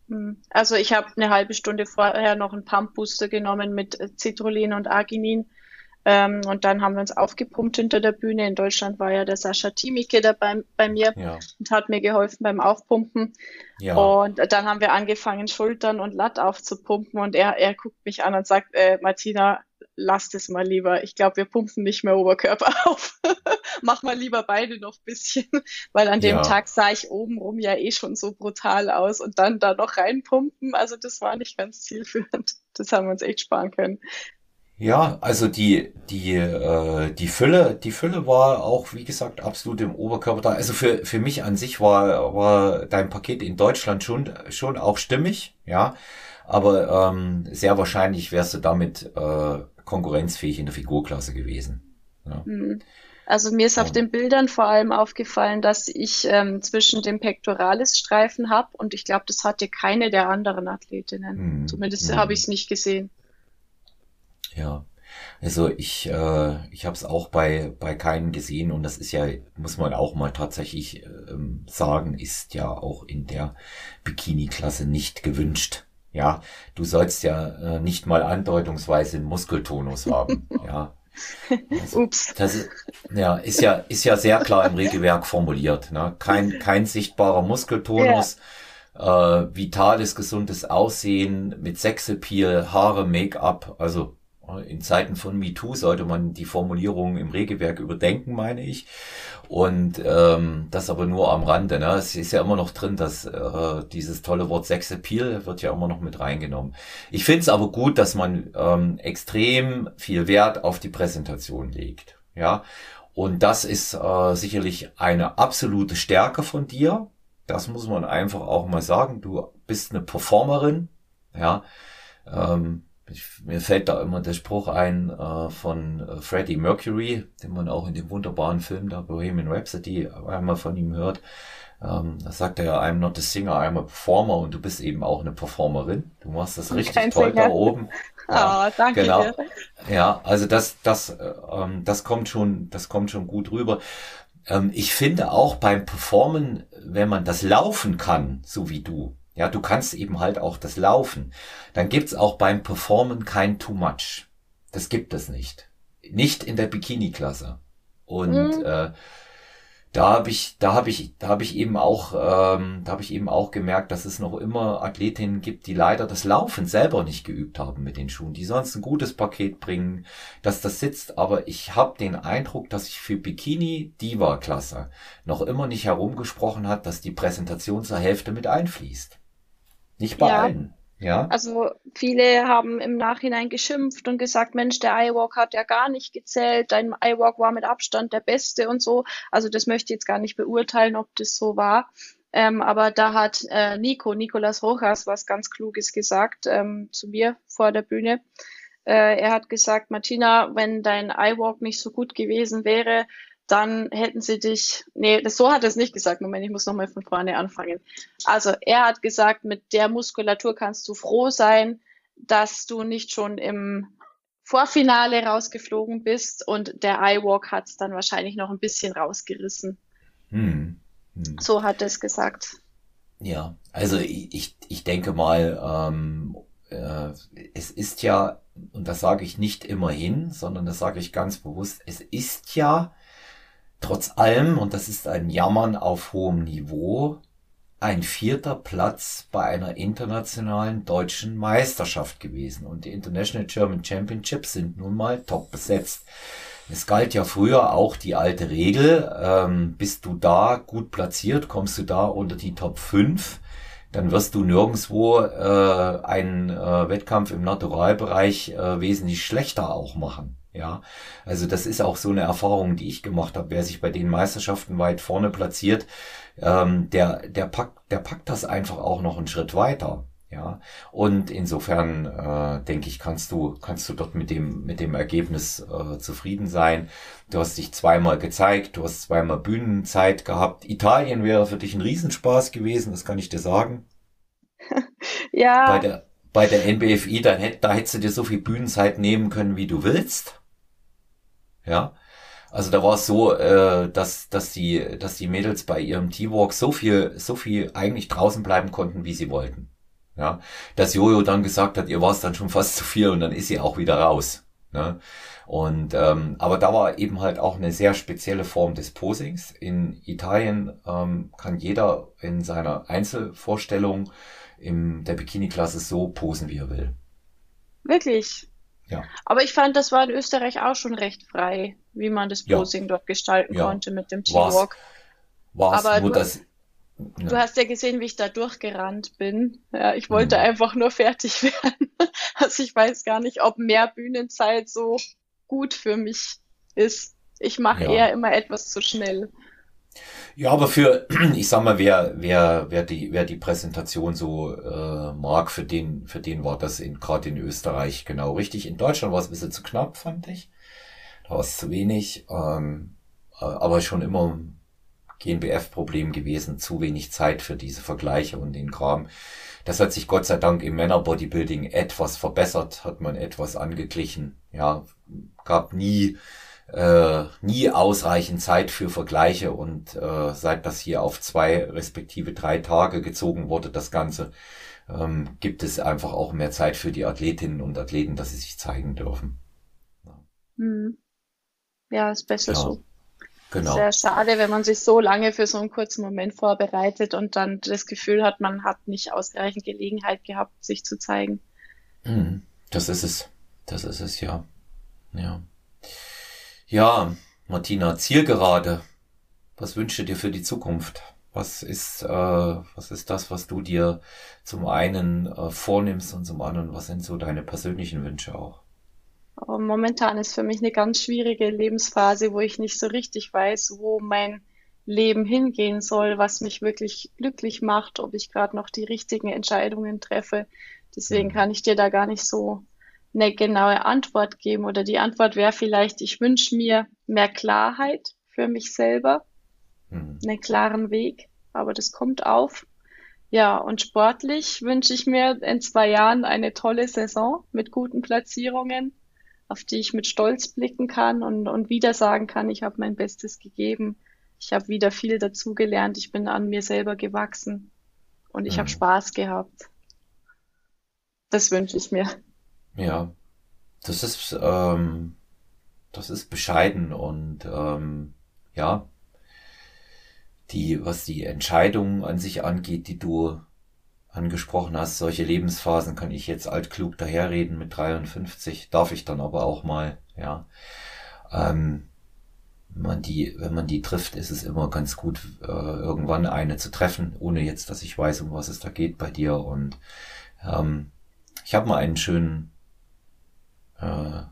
Hm. Also ich habe eine halbe Stunde vorher noch einen Pump-Booster genommen mit Citrullin und Arginin ähm, und dann haben wir uns aufgepumpt hinter der Bühne. In Deutschland war ja der Sascha Timike dabei bei mir ja. und hat mir geholfen beim Aufpumpen. Ja. Und dann haben wir angefangen, Schultern und Latt aufzupumpen. Und er, er guckt mich an und sagt, äh, Martina, lass das mal lieber. Ich glaube, wir pumpen nicht mehr Oberkörper <laughs> auf. Mach mal lieber beide noch bisschen. Weil an dem ja. Tag sah ich obenrum ja eh schon so brutal aus. Und dann da noch reinpumpen, also das war nicht ganz zielführend. Das haben wir uns echt sparen können.
Ja, also die, die, äh, die Fülle, die Fülle war auch, wie gesagt, absolut im Oberkörper da. Also für, für mich an sich war, war dein Paket in Deutschland schon, schon auch stimmig, ja. Aber ähm, sehr wahrscheinlich wärst du damit äh, konkurrenzfähig in der Figurklasse gewesen. Ja.
Mhm. Also mir ist auf den Bildern vor allem aufgefallen, dass ich ähm, zwischen dem Pectoralis-Streifen habe und ich glaube, das hatte keine der anderen Athletinnen. Mhm. Zumindest mhm. habe ich es nicht gesehen.
Ja, also ich, äh, ich habe es auch bei, bei keinen gesehen und das ist ja, muss man auch mal tatsächlich ähm, sagen, ist ja auch in der Bikini-Klasse nicht gewünscht. Ja, du sollst ja äh, nicht mal andeutungsweise einen Muskeltonus haben. Ja. Also, Ups. Das ist, ja, ist ja, ist ja sehr klar im Regelwerk formuliert. Ne? Kein, kein sichtbarer Muskeltonus. Ja. Äh, vitales, gesundes Aussehen mit Sexappeal, Haare, Make-up, also in Zeiten von MeToo sollte man die Formulierung im Regelwerk überdenken, meine ich. Und ähm, das aber nur am Rande. Ne? Es ist ja immer noch drin, dass äh, dieses tolle Wort Sexappeal wird ja immer noch mit reingenommen. Ich finde es aber gut, dass man ähm, extrem viel Wert auf die Präsentation legt. Ja, und das ist äh, sicherlich eine absolute Stärke von dir. Das muss man einfach auch mal sagen. Du bist eine Performerin. Ja, ähm, ich, mir fällt da immer der Spruch ein äh, von äh, Freddie Mercury, den man auch in dem wunderbaren Film da Bohemian Rhapsody einmal von ihm hört. Ähm, da sagt er ja, I'm not a singer, I'm a performer und du bist eben auch eine Performerin. Du machst das richtig Kein toll Singer. da oben. <laughs>
Ja, oh, danke genau. Dir.
Ja, also das, das, äh, ähm, das kommt schon, das kommt schon gut rüber. Ähm, ich finde auch beim Performen, wenn man das laufen kann, so wie du, ja, du kannst eben halt auch das Laufen. Dann gibt's auch beim Performen kein Too Much. Das gibt es nicht. Nicht in der Bikini-Klasse. Und mhm. äh, da habe ich, da habe ich, da habe ich eben auch, ähm, da habe ich eben auch gemerkt, dass es noch immer Athletinnen gibt, die leider das Laufen selber nicht geübt haben mit den Schuhen, die sonst ein gutes Paket bringen, dass das sitzt. Aber ich habe den Eindruck, dass sich für Bikini Diva Klasse noch immer nicht herumgesprochen hat, dass die Präsentation zur Hälfte mit einfließt. Nicht bei ja. allen. Ja.
Also viele haben im Nachhinein geschimpft und gesagt, Mensch, der iWalk hat ja gar nicht gezählt, dein iWalk war mit Abstand der beste und so. Also das möchte ich jetzt gar nicht beurteilen, ob das so war. Ähm, aber da hat äh, Nico, Nicolas Rojas, was ganz Kluges gesagt ähm, zu mir vor der Bühne. Äh, er hat gesagt, Martina, wenn dein iWalk nicht so gut gewesen wäre, dann hätten sie dich, nee, das, so hat er es nicht gesagt. Moment, ich muss nochmal von vorne anfangen. Also er hat gesagt, mit der Muskulatur kannst du froh sein, dass du nicht schon im Vorfinale rausgeflogen bist und der iWalk hat es dann wahrscheinlich noch ein bisschen rausgerissen. Hm. Hm. So hat er es gesagt.
Ja, also ich, ich denke mal, ähm, äh, es ist ja, und das sage ich nicht immerhin, sondern das sage ich ganz bewusst, es ist ja Trotz allem, und das ist ein Jammern auf hohem Niveau, ein vierter Platz bei einer internationalen deutschen Meisterschaft gewesen. Und die International German Championships sind nun mal top besetzt. Es galt ja früher auch die alte Regel, ähm, bist du da gut platziert, kommst du da unter die Top 5, dann wirst du nirgendwo äh, einen äh, Wettkampf im Naturalbereich äh, wesentlich schlechter auch machen. Ja, also das ist auch so eine Erfahrung, die ich gemacht habe. Wer sich bei den Meisterschaften weit vorne platziert, ähm, der, der packt, der packt das einfach auch noch einen Schritt weiter. Ja, und insofern äh, denke ich, kannst du kannst du dort mit dem mit dem Ergebnis äh, zufrieden sein. Du hast dich zweimal gezeigt, du hast zweimal Bühnenzeit gehabt. Italien wäre für dich ein Riesenspaß gewesen, das kann ich dir sagen. <laughs>
ja.
Bei der bei der NBFI, da, da hättest du dir so viel Bühnenzeit nehmen können, wie du willst. Ja. Also da war es so, äh, dass, dass, die, dass die Mädels bei ihrem T-Walk so viel, so viel eigentlich draußen bleiben konnten, wie sie wollten. Ja. Dass Jojo dann gesagt hat, ihr war es dann schon fast <laughs> zu viel und dann ist sie auch wieder raus. Ne? Und ähm, aber da war eben halt auch eine sehr spezielle Form des Posings. In Italien ähm, kann jeder in seiner Einzelvorstellung in der Bikini-Klasse so posen, wie er will.
Wirklich?
Ja.
Aber ich fand, das war in Österreich auch schon recht frei, wie man das Posing ja. dort gestalten ja. konnte mit dem T-Walk.
War's,
Aber du,
das,
du hast ja gesehen, wie ich da durchgerannt bin. Ja, ich wollte mhm. einfach nur fertig <laughs> werden. Also ich weiß gar nicht, ob mehr Bühnenzeit so gut für mich ist. Ich mache eher immer etwas zu schnell.
Ja, aber für, <clears throat> ich sag mal, wer, wer, wer die, wer die Präsentation so äh, mag, für den, für den war das in, gerade in Österreich genau richtig. In Deutschland war es ein bisschen zu knapp, fand ich. da war es zu wenig, ähm, äh, aber schon immer GNBF-Problem gewesen, zu wenig Zeit für diese Vergleiche und den Kram. Das hat sich Gott sei Dank im Männerbodybuilding etwas verbessert, hat man etwas angeglichen. Ja, gab nie äh, nie ausreichend Zeit für Vergleiche und äh, seit das hier auf zwei respektive drei Tage gezogen wurde, das Ganze, ähm, gibt es einfach auch mehr Zeit für die Athletinnen und Athleten, dass sie sich zeigen dürfen.
Ja, hm. ja ist besser ja. so.
Genau.
Sehr schade, wenn man sich so lange für so einen kurzen Moment vorbereitet und dann das Gefühl hat, man hat nicht ausreichend Gelegenheit gehabt, sich zu zeigen.
Hm, das ist es. Das ist es, ja. Ja. Ja, Martina, Zielgerade. Was wünschst du dir für die Zukunft? Was ist, äh, was ist das, was du dir zum einen äh, vornimmst und zum anderen, was sind so deine persönlichen Wünsche auch?
Momentan ist für mich eine ganz schwierige Lebensphase, wo ich nicht so richtig weiß, wo mein Leben hingehen soll, was mich wirklich glücklich macht, ob ich gerade noch die richtigen Entscheidungen treffe. Deswegen mhm. kann ich dir da gar nicht so eine genaue Antwort geben oder die Antwort wäre vielleicht, ich wünsche mir mehr Klarheit für mich selber, mhm. einen klaren Weg, aber das kommt auf. Ja, und sportlich wünsche ich mir in zwei Jahren eine tolle Saison mit guten Platzierungen, auf die ich mit Stolz blicken kann und, und wieder sagen kann, ich habe mein Bestes gegeben. Ich habe wieder viel dazugelernt, ich bin an mir selber gewachsen und ich mhm. habe Spaß gehabt. Das wünsche ich mir.
Ja, das ist, ähm, das ist bescheiden und ähm, ja, die, was die Entscheidungen an sich angeht, die du angesprochen hast, solche Lebensphasen kann ich jetzt altklug daherreden mit 53, darf ich dann aber auch mal, ja. Ähm, wenn man die, wenn man die trifft, ist es immer ganz gut, äh, irgendwann eine zu treffen, ohne jetzt, dass ich weiß, um was es da geht bei dir. Und ähm, ich habe mal einen schönen äh,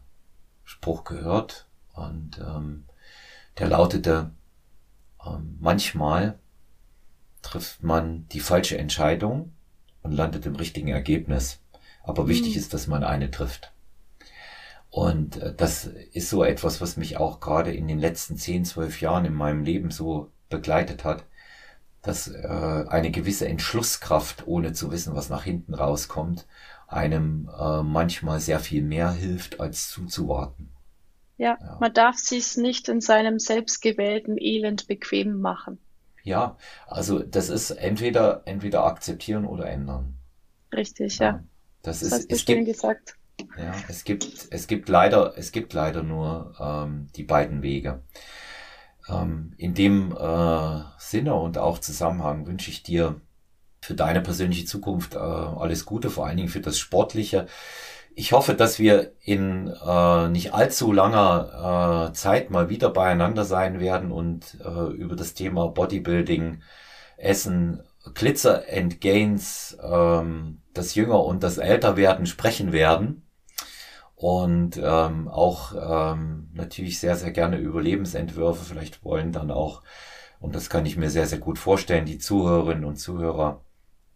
Spruch gehört und ähm, der lautete, ähm, manchmal trifft man die falsche Entscheidung und landet im richtigen Ergebnis. Aber mhm. wichtig ist, dass man eine trifft. Und äh, das ist so etwas, was mich auch gerade in den letzten 10, 12 Jahren in meinem Leben so begleitet hat, dass äh, eine gewisse Entschlusskraft, ohne zu wissen, was nach hinten rauskommt, einem äh, manchmal sehr viel mehr hilft, als zuzuwarten.
Ja, ja. man darf sich nicht in seinem selbstgewählten Elend bequem machen.
Ja, also das ist entweder entweder akzeptieren oder ändern.
Richtig, ja. ja.
Das, das ist hast du es gibt, gesagt. Ja, es gibt es gibt leider es gibt leider nur ähm, die beiden Wege. Ähm, in dem äh, Sinne und auch Zusammenhang wünsche ich dir für deine persönliche Zukunft äh, alles Gute, vor allen Dingen für das Sportliche. Ich hoffe, dass wir in äh, nicht allzu langer äh, Zeit mal wieder beieinander sein werden und äh, über das Thema Bodybuilding, Essen, Glitzer and Gains, ähm, das Jünger und das Älterwerden sprechen werden. Und ähm, auch ähm, natürlich sehr, sehr gerne über Lebensentwürfe. Vielleicht wollen dann auch, und das kann ich mir sehr, sehr gut vorstellen, die Zuhörerinnen und Zuhörer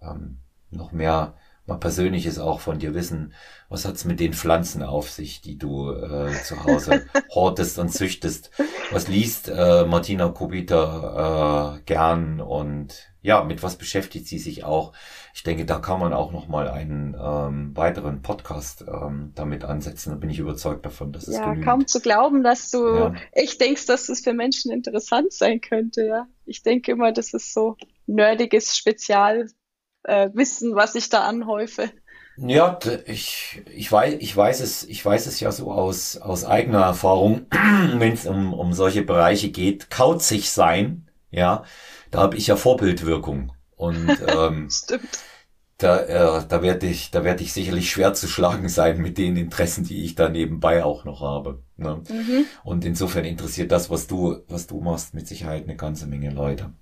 ähm, noch mehr mal Persönliches auch von dir wissen. Was hat's mit den Pflanzen auf sich, die du äh, zu Hause <laughs> hortest und züchtest? Was liest äh, Martina Kubita äh, gern und ja, mit was beschäftigt sie sich auch? Ich denke, da kann man auch noch mal einen ähm, weiteren Podcast ähm, damit ansetzen. Da bin ich überzeugt davon, dass es
ja kaum zu glauben, dass du ja. echt denkst, dass es für Menschen interessant sein könnte. Ja, ich denke immer, das ist so nerdiges Spezial äh, Wissen, was ich da anhäufe.
Ja, ich, ich weiß, ich weiß es, ich weiß es ja so aus, aus eigener Erfahrung, <clears throat> wenn es um, um solche Bereiche geht, kauzig sein, ja, da habe ich ja Vorbildwirkung. Und <laughs> ähm,
Stimmt.
da, äh, da werde ich, da werde ich sicherlich schwer zu schlagen sein mit den Interessen, die ich da nebenbei auch noch habe. Ne? Mhm. Und insofern interessiert das, was du, was du machst, mit Sicherheit eine ganze Menge Leute.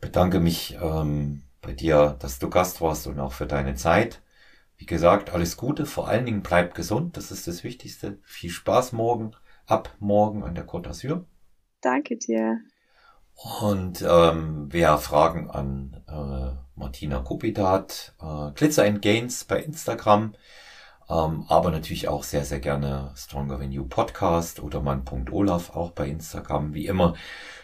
Bedanke mich ähm, bei dir, dass du Gast warst und auch für deine Zeit. Wie gesagt, alles Gute, vor allen Dingen bleib gesund, das ist das Wichtigste. Viel Spaß morgen, ab morgen an der Côte d'Azur.
Danke dir.
Und ähm, wer Fragen an äh, Martina Kupita hat, äh, Glitzer and Gains bei Instagram. Ähm, aber natürlich auch sehr, sehr gerne Stronger Than You Podcast oder man.olaf auch bei Instagram. Wie immer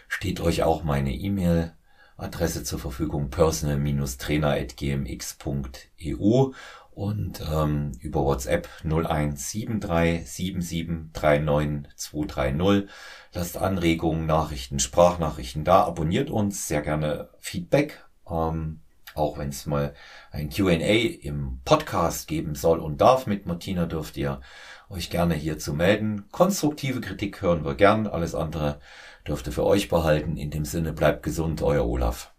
steht euch auch meine E-Mail Adresse zur Verfügung personal-trainer.gmx.eu und ähm, über WhatsApp 01737739230. Lasst Anregungen, Nachrichten, Sprachnachrichten da, abonniert uns, sehr gerne Feedback. Ähm, auch wenn es mal ein QA im Podcast geben soll und darf mit Martina, dürft ihr euch gerne hier zu melden. Konstruktive Kritik hören wir gern, alles andere dürft ihr für euch behalten. In dem Sinne bleibt gesund, euer Olaf.